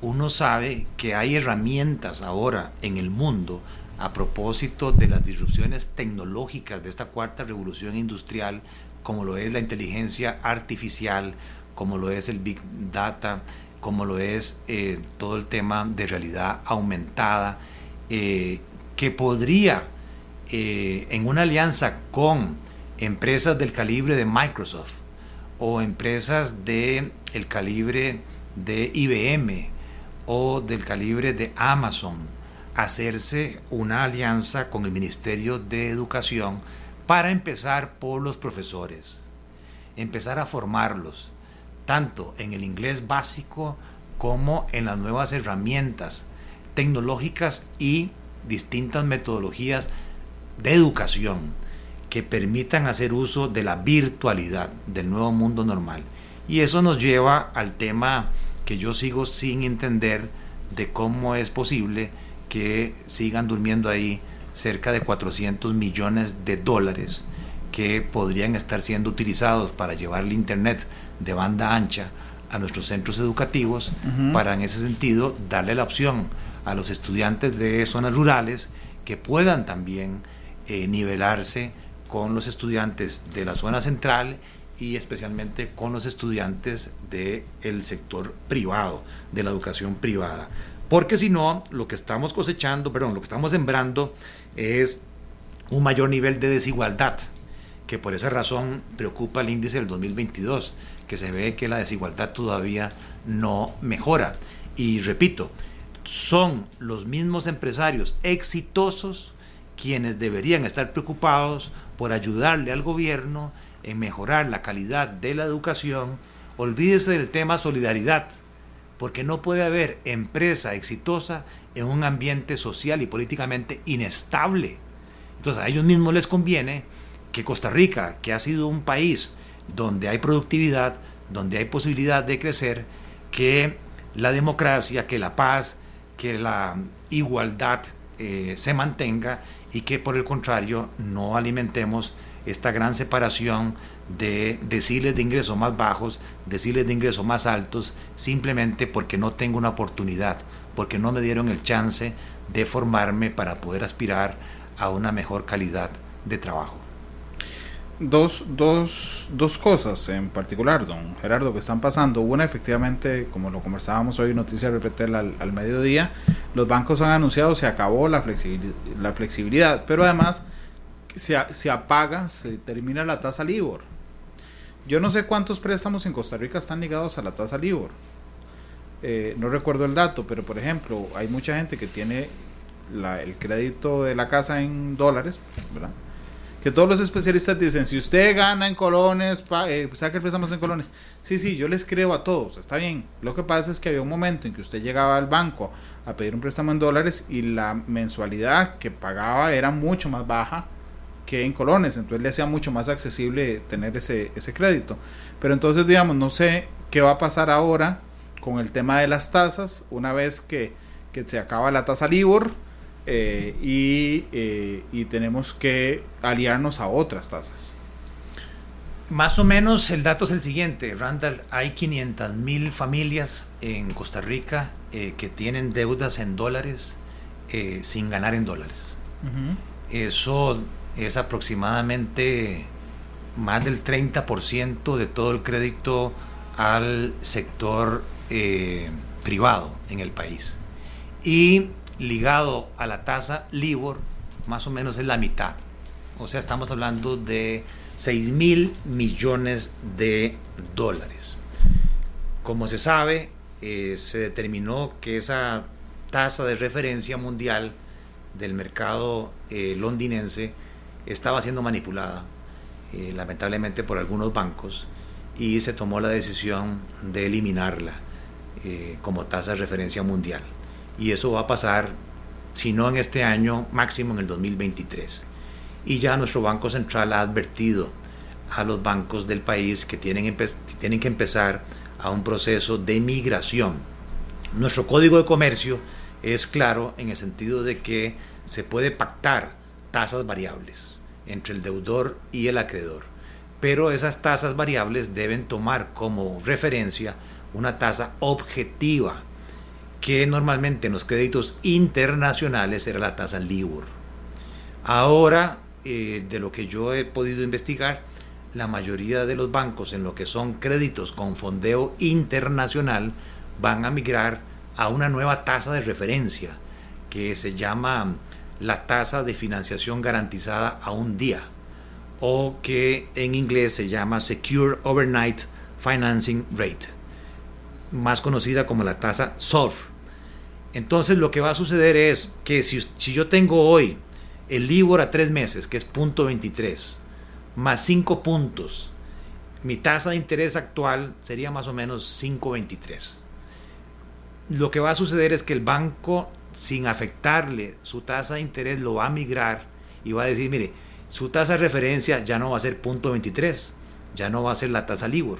uno sabe que hay herramientas ahora en el mundo a propósito de las disrupciones tecnológicas de esta cuarta revolución industrial, como lo es la inteligencia artificial, como lo es el big data, como lo es eh, todo el tema de realidad aumentada, eh, que podría, eh, en una alianza con empresas del calibre de Microsoft o empresas del el calibre de IBM, o del calibre de Amazon hacerse una alianza con el Ministerio de Educación para empezar por los profesores, empezar a formarlos, tanto en el inglés básico como en las nuevas herramientas tecnológicas y distintas metodologías de educación que permitan hacer uso de la virtualidad del nuevo mundo normal. Y eso nos lleva al tema que yo sigo sin entender de cómo es posible que sigan durmiendo ahí cerca de 400 millones de dólares que podrían estar siendo utilizados para llevar el Internet de banda ancha a nuestros centros educativos, para en ese sentido darle la opción a los estudiantes de zonas rurales que puedan también eh, nivelarse con los estudiantes de la zona central y especialmente con los estudiantes del sector privado, de la educación privada. Porque si no, lo que estamos cosechando, perdón, lo que estamos sembrando es un mayor nivel de desigualdad, que por esa razón preocupa el índice del 2022, que se ve que la desigualdad todavía no mejora. Y repito, son los mismos empresarios exitosos quienes deberían estar preocupados por ayudarle al gobierno en mejorar la calidad de la educación, olvídese del tema solidaridad, porque no puede haber empresa exitosa en un ambiente social y políticamente inestable. Entonces a ellos mismos les conviene que Costa Rica, que ha sido un país donde hay productividad, donde hay posibilidad de crecer, que la democracia, que la paz, que la igualdad eh, se mantenga y que por el contrario no alimentemos esta gran separación de deciles de ingresos más bajos, deciles de ingresos más altos, simplemente porque no tengo una oportunidad, porque no me dieron el chance de formarme para poder aspirar a una mejor calidad de trabajo. Dos, dos, dos cosas en particular, don Gerardo, que están pasando. Una, efectivamente, como lo conversábamos hoy, noticia Repetel al, al mediodía, los bancos han anunciado se acabó la la flexibilidad pero además se, se apaga, se termina la tasa LIBOR. Yo no sé cuántos préstamos en Costa Rica están ligados a la tasa LIBOR. Eh, no recuerdo el dato, pero por ejemplo, hay mucha gente que tiene el crédito de la casa en dólares, ¿verdad? Que todos los especialistas dicen, si usted gana en colones, pa, eh, saca el préstamo en colones. Sí, sí, yo les creo a todos, está bien. Lo que pasa es que había un momento en que usted llegaba al banco a pedir un préstamo en dólares y la mensualidad que pagaba era mucho más baja que en colones, entonces le hacía mucho más accesible tener ese, ese crédito. Pero entonces, digamos, no sé qué va a pasar ahora con el tema de las tasas, una vez que, que se acaba la tasa LIBOR eh, y, eh, y tenemos que aliarnos a otras tasas. Más o menos el dato es el siguiente, Randall, hay 500 mil familias en Costa Rica eh, que tienen deudas en dólares eh, sin ganar en dólares. Eso es aproximadamente más del 30% de todo el crédito al sector eh, privado en el país. Y ligado a la tasa LIBOR, más o menos es la mitad. O sea, estamos hablando de 6 mil millones de dólares. Como se sabe, eh, se determinó que esa tasa de referencia mundial del mercado eh, londinense estaba siendo manipulada, eh, lamentablemente por algunos bancos, y se tomó la decisión de eliminarla eh, como tasa de referencia mundial. Y eso va a pasar, si no en este año, máximo en el 2023. Y ya nuestro Banco Central ha advertido a los bancos del país que tienen, que empezar a un proceso de migración. Nuestro código de comercio es claro en el sentido de que se puede pactar tasas variables entre el deudor y el acreedor, pero esas tasas variables deben tomar como referencia una tasa objetiva que normalmente en los créditos internacionales era la tasa LIBOR. Ahora, eh, de lo que yo he podido investigar, la mayoría de los bancos en lo que son créditos con fondeo internacional van a migrar a una nueva tasa de referencia que se llama la tasa de financiación garantizada a un día o que en inglés se llama Secure Overnight Financing Rate, más conocida como la tasa SOFR. Entonces lo que va a suceder es que si, si yo tengo hoy el LIBOR a tres meses, que es punto 23, más 5 puntos, mi tasa de interés actual sería más o menos 5.23. Lo que va a suceder es que el banco, sin afectarle su tasa de interés, lo va a migrar y va a decir, mire, su tasa de referencia ya no va a ser punto 23, ya no va a ser la tasa LIBOR,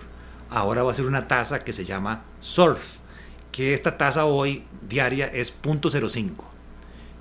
ahora va a ser una tasa que se llama SORF, que esta tasa hoy diaria es punto 0.5.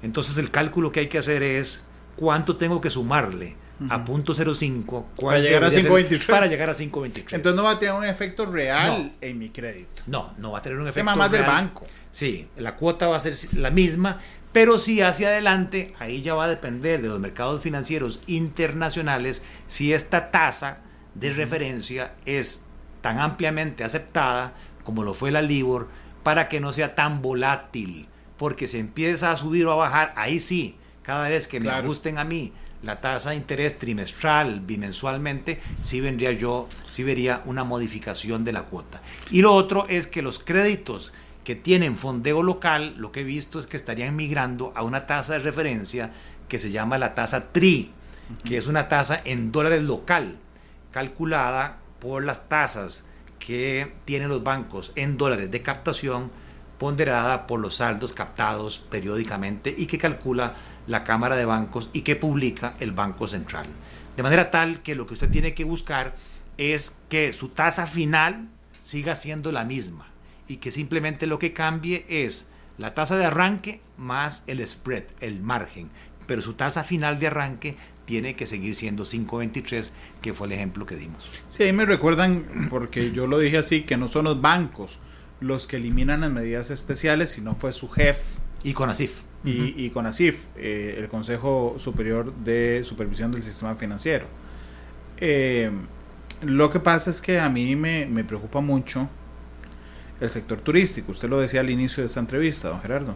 Entonces el cálculo que hay que hacer es cuánto tengo que sumarle a punto 0.5 Para llegar a debería ser 5.23. para llegar a 5.23. Entonces no va a tener un efecto real en mi crédito. no, no va a tener un efecto Tema más del banco. Sí, la cuota va a ser la misma, pero si hacia adelante, ahí ya va a depender de los mercados financieros internacionales si esta tasa de referencia es tan ampliamente aceptada como lo fue la LIBOR para que no sea tan volátil, porque si empieza a subir o a bajar, ahí sí, cada vez que me Claro. ajusten a mí la tasa de interés trimestral, bimensualmente, sí vendría yo, sí vería una modificación de la cuota. Y lo otro es que los créditos que tienen fondeo local, lo que he visto es que estarían migrando a una tasa de referencia que se llama la tasa TRI, que es una tasa en dólares local, calculada por las tasas que tienen los bancos en dólares de captación, ponderada por los saldos captados periódicamente y que calcula la Cámara de Bancos y que publica el Banco Central. De manera tal que lo que usted tiene que buscar es que su tasa final siga siendo la misma y que simplemente lo que cambie es la tasa de arranque más el spread, el margen, pero su tasa final de arranque tiene que seguir siendo 5.23, que fue el ejemplo que dimos. Sí, ahí me recuerdan, porque yo lo dije así, que no son los bancos los que eliminan las medidas especiales, sino fue su jefe. Y con ASIF. Y, con ASIF, eh, el Consejo Superior de Supervisión del Sistema Financiero. Eh, lo que pasa es que a mí me, me preocupa mucho el sector turístico. Usted lo decía al inicio de esta entrevista, don Gerardo.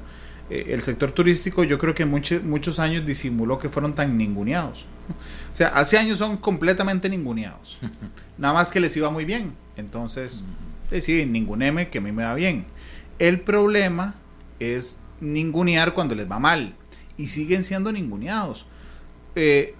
Eh, el sector turístico yo creo que muchos muchos años disimuló que fueron tan ninguneados. O sea, hace años son completamente ninguneados. Nada más que les iba muy bien. Entonces, sí, sí, ninguneme que a mí me va bien. El problema es ningunear cuando les va mal. Y siguen siendo ninguneados. Eh,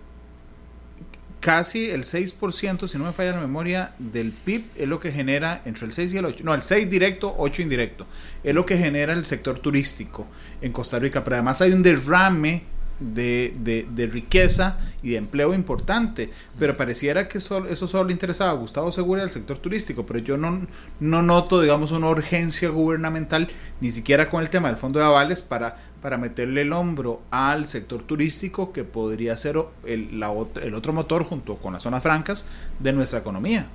casi el 6%, si no me falla la memoria, del PIB es lo que genera entre el 6 y el 8, no, el 6 directo, 8 indirecto, es lo que genera el sector turístico en Costa Rica, pero además hay un derrame de, de, riqueza y de empleo importante, pero pareciera que eso solo le interesaba a Gustavo Segura al sector turístico, pero yo no, no noto, digamos, una urgencia gubernamental, ni siquiera con el tema del fondo de avales, para para meterle el hombro al sector turístico que podría ser el, la, el otro motor junto con las zonas francas de nuestra economía.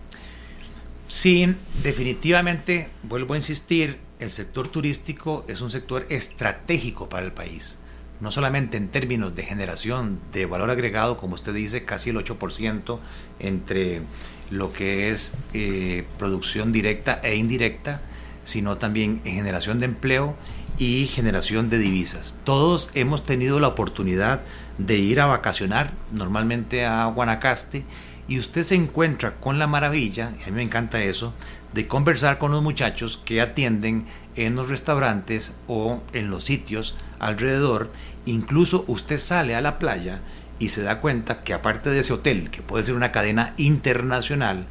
Sí, definitivamente, vuelvo a insistir, el sector turístico es un sector estratégico para el país, no solamente en términos de generación de valor agregado, como usted dice, casi el 8% entre lo que es eh, producción directa e indirecta, sino también en generación de empleo y generación de divisas. Todos hemos tenido la oportunidad de ir a vacacionar, normalmente a Guanacaste, y usted se encuentra con la maravilla, a mí me encanta eso, de conversar con los muchachos que atienden en los restaurantes o en los sitios alrededor. Incluso usted sale a la playa y se da cuenta que aparte de ese hotel, que puede ser una cadena internacional,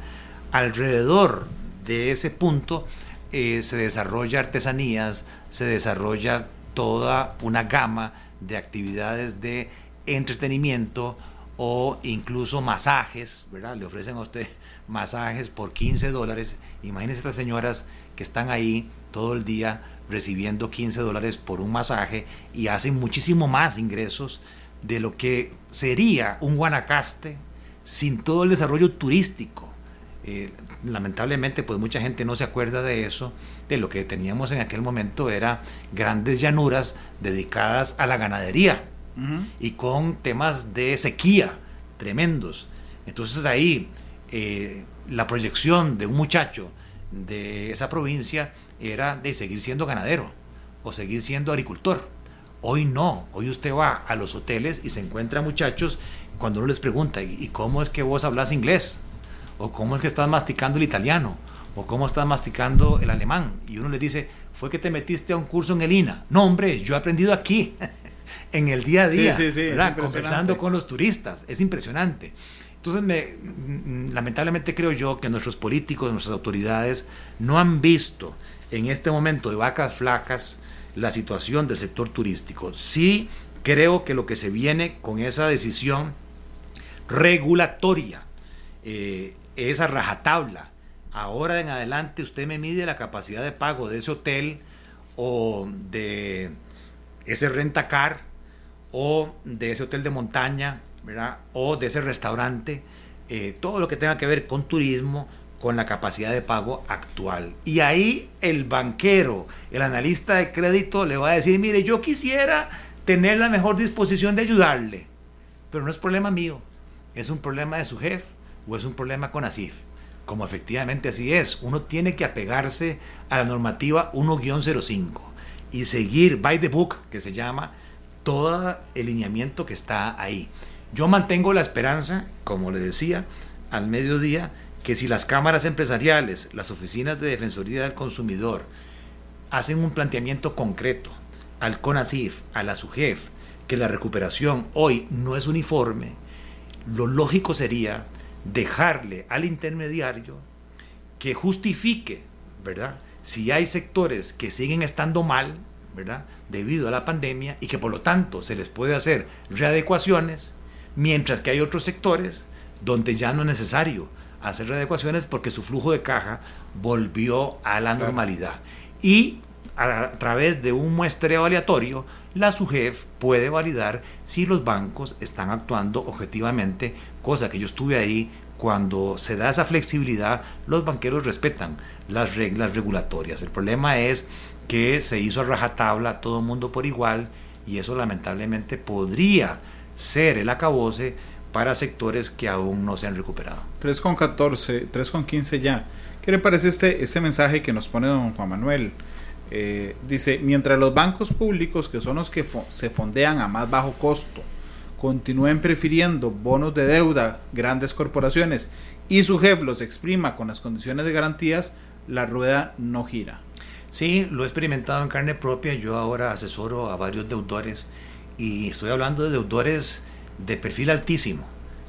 alrededor de ese punto eh, se desarrolla artesanías, se desarrolla toda una gama de actividades de entretenimiento o incluso masajes, ¿verdad? Le ofrecen a usted masajes por 15 dólares. Imagínense estas señoras que están ahí todo el día recibiendo 15 dólares por un masaje y hacen muchísimo más ingresos de lo que sería un Guanacaste sin todo el desarrollo turístico. Eh, lamentablemente pues mucha gente no se acuerda de eso, de lo que teníamos en aquel momento era grandes llanuras dedicadas a la ganadería y con temas de sequía tremendos. Entonces ahí eh, la proyección de un muchacho de esa provincia era de seguir siendo ganadero o seguir siendo agricultor. Hoy no, hoy usted va a los hoteles y se encuentra muchachos cuando uno les pregunta, ¿y cómo es que vos hablas inglés? o cómo es que estás masticando el italiano, o cómo estás masticando el alemán. Y uno le dice, fue que te metiste a un curso en el INA. No, hombre, yo he aprendido aquí, en el día a día, conversando con los turistas. Es impresionante. Entonces, me, mm, lamentablemente creo yo que nuestros políticos, nuestras autoridades, no han visto en este momento de vacas flacas la situación del sector turístico. Sí creo que lo que se viene con esa decisión regulatoria eh, esa rajatabla. Ahora en adelante usted me mide la capacidad de pago de ese hotel o de ese rentacar o de ese hotel de montaña. O de ese restaurante, eh, todo lo que tenga que ver con turismo, con la capacidad de pago actual. Y ahí el banquero, el analista de crédito le va a decir, mire, yo quisiera tener la mejor disposición de ayudarle, pero no es problema mío, es un problema de su jefe o es un problema con ASIF. Como efectivamente así es, uno tiene que apegarse a la normativa 1-05 y seguir by the book, que se llama, todo el lineamiento que está ahí. Yo mantengo la esperanza, como le decía, al mediodía, que si las cámaras empresariales, las oficinas de Defensoría del Consumidor, hacen un planteamiento concreto al CONASIF, a la SUGEF, que la recuperación hoy no es uniforme, lo lógico sería dejarle al intermediario que justifique, ¿verdad? Si hay sectores que siguen estando mal, ¿verdad? Debido a la pandemia y que por lo tanto se les puede hacer readecuaciones, mientras que hay otros sectores donde ya no es necesario a hacer readecuaciones porque su flujo de caja volvió a la normalidad. Y a, través de un muestreo aleatorio, la SUGEF puede validar si los bancos están actuando objetivamente, cosa que yo estuve ahí cuando se da esa flexibilidad, los banqueros respetan las reglas regulatorias. El problema es que se hizo a rajatabla todo el mundo por igual y eso lamentablemente podría ser el acabose para sectores que aún no se han recuperado. 3,14, 3,15 ya. ¿Qué le parece este, este mensaje que nos pone don Juan Manuel? Eh, dice, mientras los bancos públicos, que son los que se fondean a más bajo costo, continúen prefiriendo bonos de deuda, grandes corporaciones, y su jefe los exprima con las condiciones de garantías, la rueda no gira. Sí, lo he experimentado en carne propia. Yo ahora asesoro a varios deudores y estoy hablando de deudores de perfil altísimo,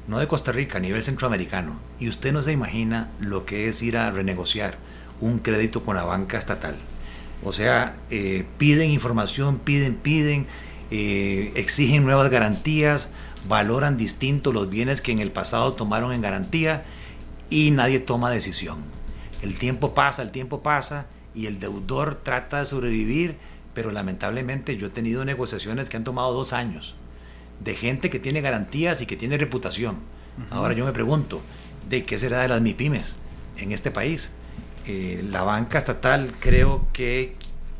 no de Costa Rica, a nivel centroamericano. Y usted no se imagina lo que es ir a renegociar un crédito con la banca estatal. O sea, eh, piden información, piden, piden, eh, exigen nuevas garantías, valoran distinto los bienes que en el pasado tomaron en garantía y nadie toma decisión. El tiempo pasa, el tiempo pasa y el deudor trata de sobrevivir, pero lamentablemente yo he tenido negociaciones que han tomado dos años de gente que tiene garantías y que tiene reputación. Ahora yo me pregunto, ¿de qué será de las MIPIMES en este país? Eh, la banca estatal, creo que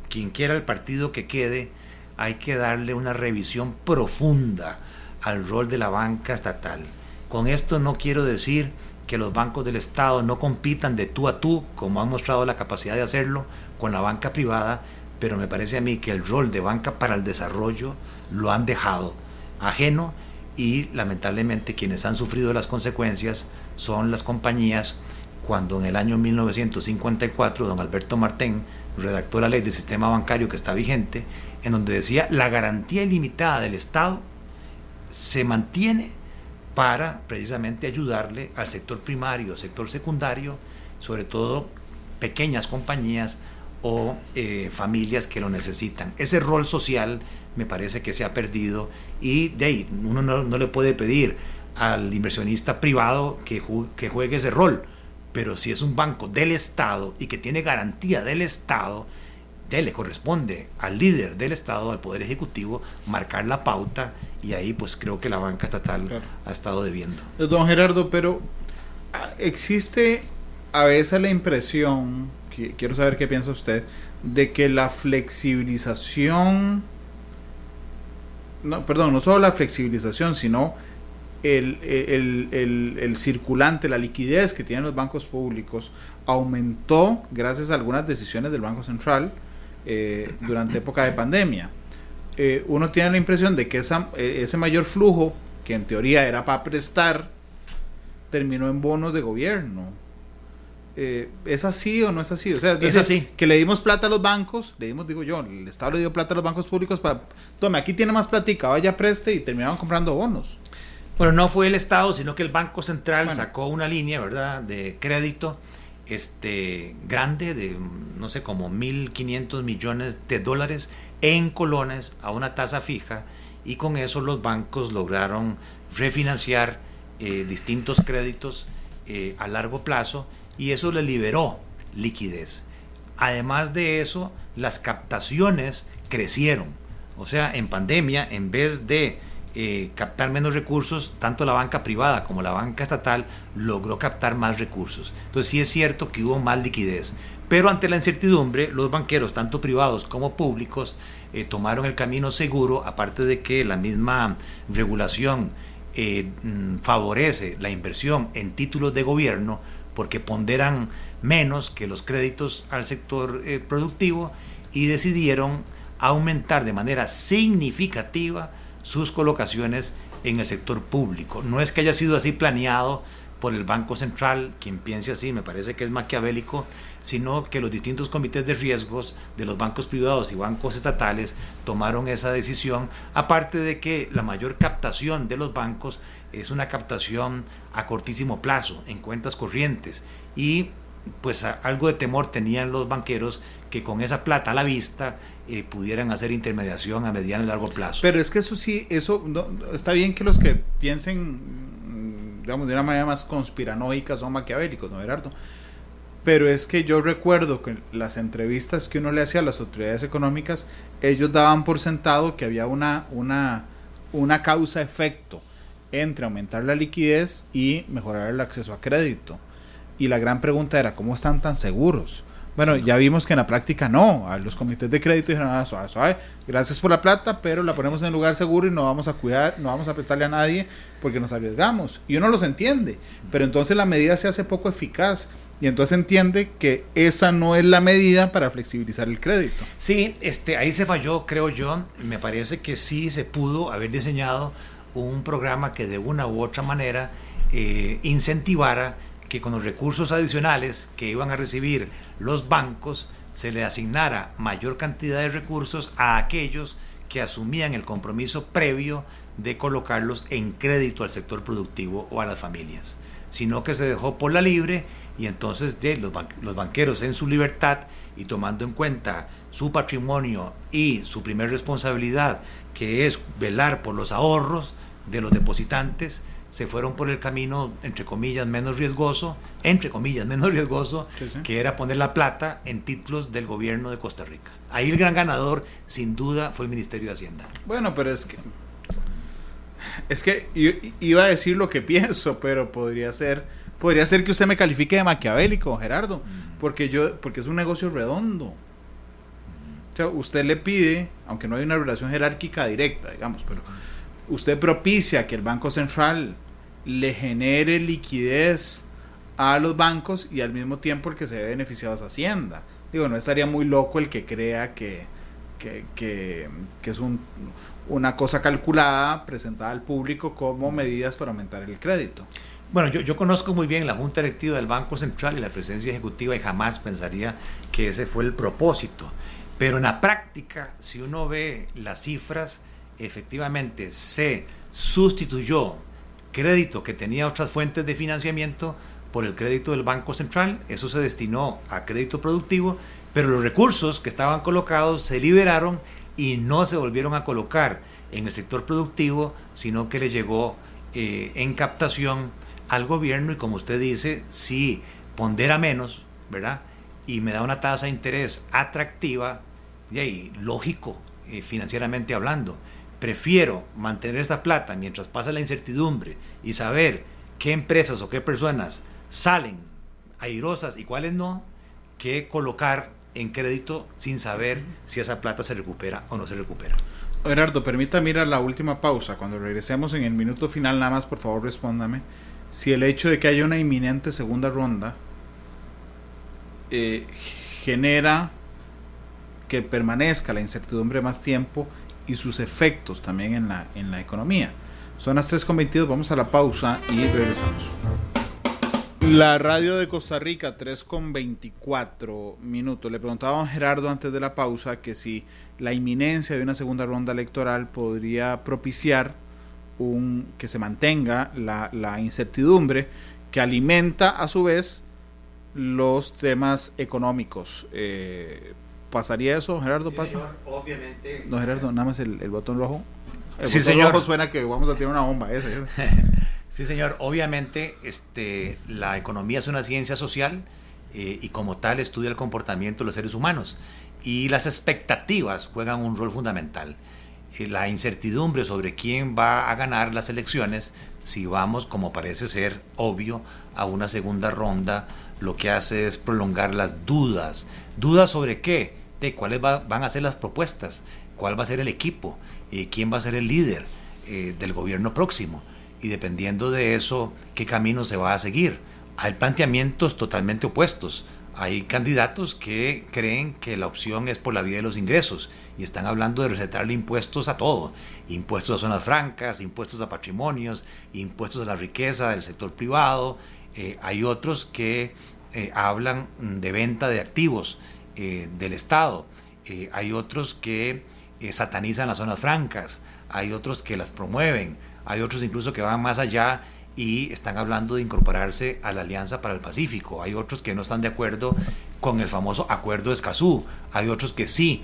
quien quiera el partido que quede, hay que darle una revisión profunda al rol de la banca estatal. Con esto no quiero decir que los bancos del Estado no compitan de tú a tú, como han mostrado la capacidad de hacerlo con la banca privada, pero me parece a mí que el rol de banca para el desarrollo lo han dejado ajeno y lamentablemente quienes han sufrido las consecuencias son las compañías cuando en el año 1954 don Alberto Martén redactó la ley del sistema bancario que está vigente, en donde decía la garantía ilimitada del Estado se mantiene para precisamente ayudarle al sector primario, sector secundario, sobre todo pequeñas compañías o eh, familias que lo necesitan. Ese rol social me parece que se ha perdido y de uno no, le puede pedir al inversionista privado que, que juegue ese rol, pero si es un banco del Estado y que tiene garantía del Estado, de, le corresponde al líder del Estado, al Poder Ejecutivo, marcar la pauta y ahí pues creo que la banca estatal ha estado debiendo. Don Gerardo, pero ah, existe a veces la impresión, que, quiero saber qué piensa usted, de que la flexibilización no, perdón, no solo la flexibilización, sino el, el, circulante, la liquidez que tienen los bancos públicos aumentó gracias a algunas decisiones del Banco Central eh, durante época de pandemia. Eh, uno tiene la impresión de que esa, eh, ese mayor flujo, que en teoría era para prestar, terminó en bonos de gobierno eh, ¿es así o no es así? O sea, es así. Que le dimos plata a los bancos, le dimos, digo yo, el Estado le dio plata a los bancos públicos para, tome, aquí tiene más platica, vaya preste y terminaron comprando bonos. Bueno, no fue el Estado, sino que el Banco Central sacó una línea, ¿verdad?, de crédito este, grande de, no sé, como 1.500 millones de dólares en colones a una tasa fija y con eso los bancos lograron refinanciar eh, distintos créditos eh, a largo plazo y eso le liberó liquidez. Además de eso, las captaciones crecieron. O sea, en pandemia, en vez de eh, captar menos recursos, tanto la banca privada como la banca estatal logró captar más recursos. Entonces sí es cierto que hubo más liquidez. Pero ante la incertidumbre, los banqueros, tanto privados como públicos, eh, tomaron el camino seguro, aparte de que la misma regulación eh, mm, favorece la inversión en títulos de gobierno, porque ponderan menos que los créditos al sector eh, productivo y decidieron aumentar de manera significativa sus colocaciones en el sector público. No es que haya sido así planeado por el Banco Central, quien piense así, me parece que es maquiavélico, sino que los distintos comités de riesgos de los bancos privados y bancos estatales tomaron esa decisión, aparte de que la mayor captación de los bancos es una captación a cortísimo plazo, en cuentas corrientes. Y pues algo de temor tenían los banqueros que con esa plata a la vista eh, pudieran hacer intermediación a mediano y largo plazo. Pero es que eso sí, eso está bien que los que piensen digamos, de una manera más conspiranoica son maquiavélicos, ¿no, Gerardo? Pero es que yo recuerdo que las entrevistas que uno le hacía a las autoridades económicas, ellos daban por sentado que había una, una, una causa-efecto entre aumentar la liquidez y mejorar el acceso a crédito. Y la gran pregunta era, ¿cómo están tan seguros? Bueno, ya vimos que en la práctica no. A los comités de crédito dijeron, ah, suave, suave, gracias por la plata, pero la ponemos en lugar seguro y no vamos a cuidar, no vamos a prestarle a nadie porque nos arriesgamos. Y uno los entiende, pero entonces la medida se hace poco eficaz. Y entonces entiende que esa no es la medida para flexibilizar el crédito. Sí, este, ahí se falló, creo yo. Me parece que sí se pudo haber diseñado un programa que de una u otra manera eh, incentivara que con los recursos adicionales que iban a recibir los bancos se le asignara mayor cantidad de recursos a aquellos que asumían el compromiso previo de colocarlos en crédito al sector productivo o a las familias, sino que se dejó por la libre y entonces de los, los banqueros en su libertad y tomando en cuenta su patrimonio y su primer responsabilidad, que es velar por los ahorros de los depositantes, se fueron por el camino, entre comillas, menos riesgoso, entre comillas, menos riesgoso, que era poner la plata en títulos del gobierno de Costa Rica. Ahí el gran ganador, sin duda, fue el Ministerio de Hacienda. Bueno, pero es que... Es que iba a decir lo que pienso, pero podría ser, podría ser que usted me califique de maquiavélico, Gerardo, porque yo, porque es un negocio redondo. Sea, usted le pide, aunque no hay una relación jerárquica directa, digamos, pero usted propicia que el Banco Central le genere liquidez a los bancos y al mismo tiempo el que se ve beneficiado es Hacienda. Digo, no estaría muy loco el que crea que, que, es un, una cosa calculada, presentada al público como medidas para aumentar el crédito. Bueno, yo, yo conozco muy bien la Junta Directiva del Banco Central y la presencia ejecutiva y jamás pensaría que ese fue el propósito. Pero en la práctica, si uno ve las cifras, efectivamente se sustituyó crédito que tenía otras fuentes de financiamiento por el crédito del Banco Central, eso se destinó a crédito productivo, pero los recursos que estaban colocados se liberaron y no se volvieron a colocar en el sector productivo, sino que le llegó eh, en captación al gobierno y como usted dice, si pondera menos, ¿verdad? Y me da una tasa de interés atractiva, y ahí, lógico, eh, financieramente hablando, prefiero mantener esta plata mientras pasa la incertidumbre y saber qué empresas o qué personas salen airosas y cuáles no, que colocar en crédito sin saber si esa plata se recupera o no se recupera. Gerardo, permita mirar la última pausa. Cuando regresemos en el minuto final, nada más, por favor, respóndame. Si el hecho de que haya una inminente segunda ronda eh, genera que permanezca la incertidumbre más tiempo y sus efectos también en la, en la economía. Son las 3.22, vamos a la pausa y regresamos. La radio de Costa Rica, 3.24 minutos. Le preguntaba a Gerardo antes de la pausa que si la inminencia de una segunda ronda electoral podría propiciar un, que se mantenga la, la incertidumbre que alimenta a su vez los temas económicos. Eh, ¿Pasaría eso, Gerardo? ¿Pasa? obviamente. No, Gerardo, nada más el, botón rojo. El sí, botón señor. rojo suena que vamos a tener una bomba. Ese, sí, señor. Obviamente, este, la economía es una ciencia social eh, y como tal estudia el comportamiento de los seres humanos. Y las expectativas juegan un rol fundamental. Eh, la incertidumbre sobre quién va a ganar las elecciones, si vamos, como parece ser obvio, a una segunda ronda, lo que hace es prolongar las dudas. ¿Dudas sobre qué? De cuáles van a ser las propuestas, cuál va a ser el equipo, y quién va a ser el líder eh, del gobierno próximo. Y dependiendo de eso, qué camino se va a seguir. Hay planteamientos totalmente opuestos. Hay candidatos que creen que la opción es por la vía de los ingresos y están hablando de recetarle impuestos a todo. Impuestos a zonas francas, impuestos a patrimonios, impuestos a la riqueza del sector privado. Eh, hay otros que eh, hablan de venta de activos eh, del Estado. Eh, hay otros que eh, satanizan las zonas francas, hay otros que las promueven, hay otros incluso que van más allá y están hablando de incorporarse a la Alianza para el Pacífico. Hay otros que no están de acuerdo con el famoso Acuerdo de Escazú. Hay otros que sí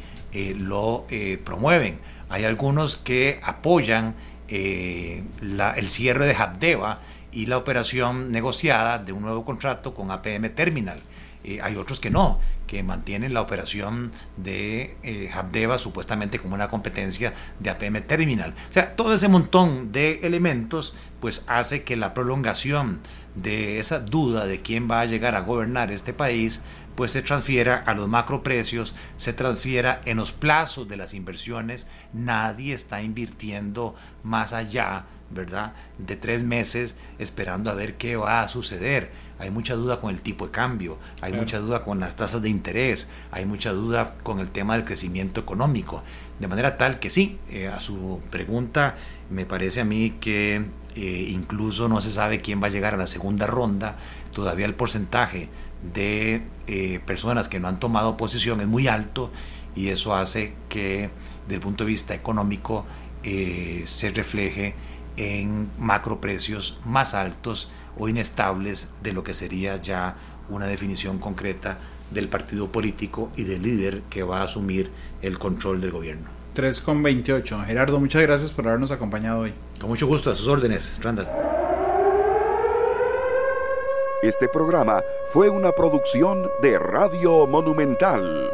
lo promueven. Hay algunos que apoyan el cierre de Habdeba y la operación negociada de un nuevo contrato con APM Terminal. Eh, hay otros que no, que mantienen la operación de eh, Habdeba supuestamente como una competencia de APM Terminal. O sea, todo ese montón de elementos pues hace que la prolongación de esa duda de quién va a llegar a gobernar este país pues se transfiera a los macroprecios, se transfiera en los plazos de las inversiones. Nadie está invirtiendo más allá ¿verdad? De tres meses esperando a ver qué va a suceder. Hay mucha duda con el tipo de cambio, hay mucha duda con las tasas de interés, hay mucha duda con el tema del crecimiento económico. De manera tal que sí, eh, a su pregunta, me parece a mí que eh, incluso no se sabe quién va a llegar a la segunda ronda. Todavía el porcentaje de eh, personas que no han tomado posición es muy alto y eso hace que, desde el punto de vista económico, se refleje en macroprecios más altos o inestables de lo que sería ya una definición concreta del partido político y del líder que va a asumir el control del gobierno. 3,28. Gerardo, muchas gracias por habernos acompañado hoy. Con mucho gusto, a sus órdenes, Randall. Este programa fue una producción de Radio Monumental.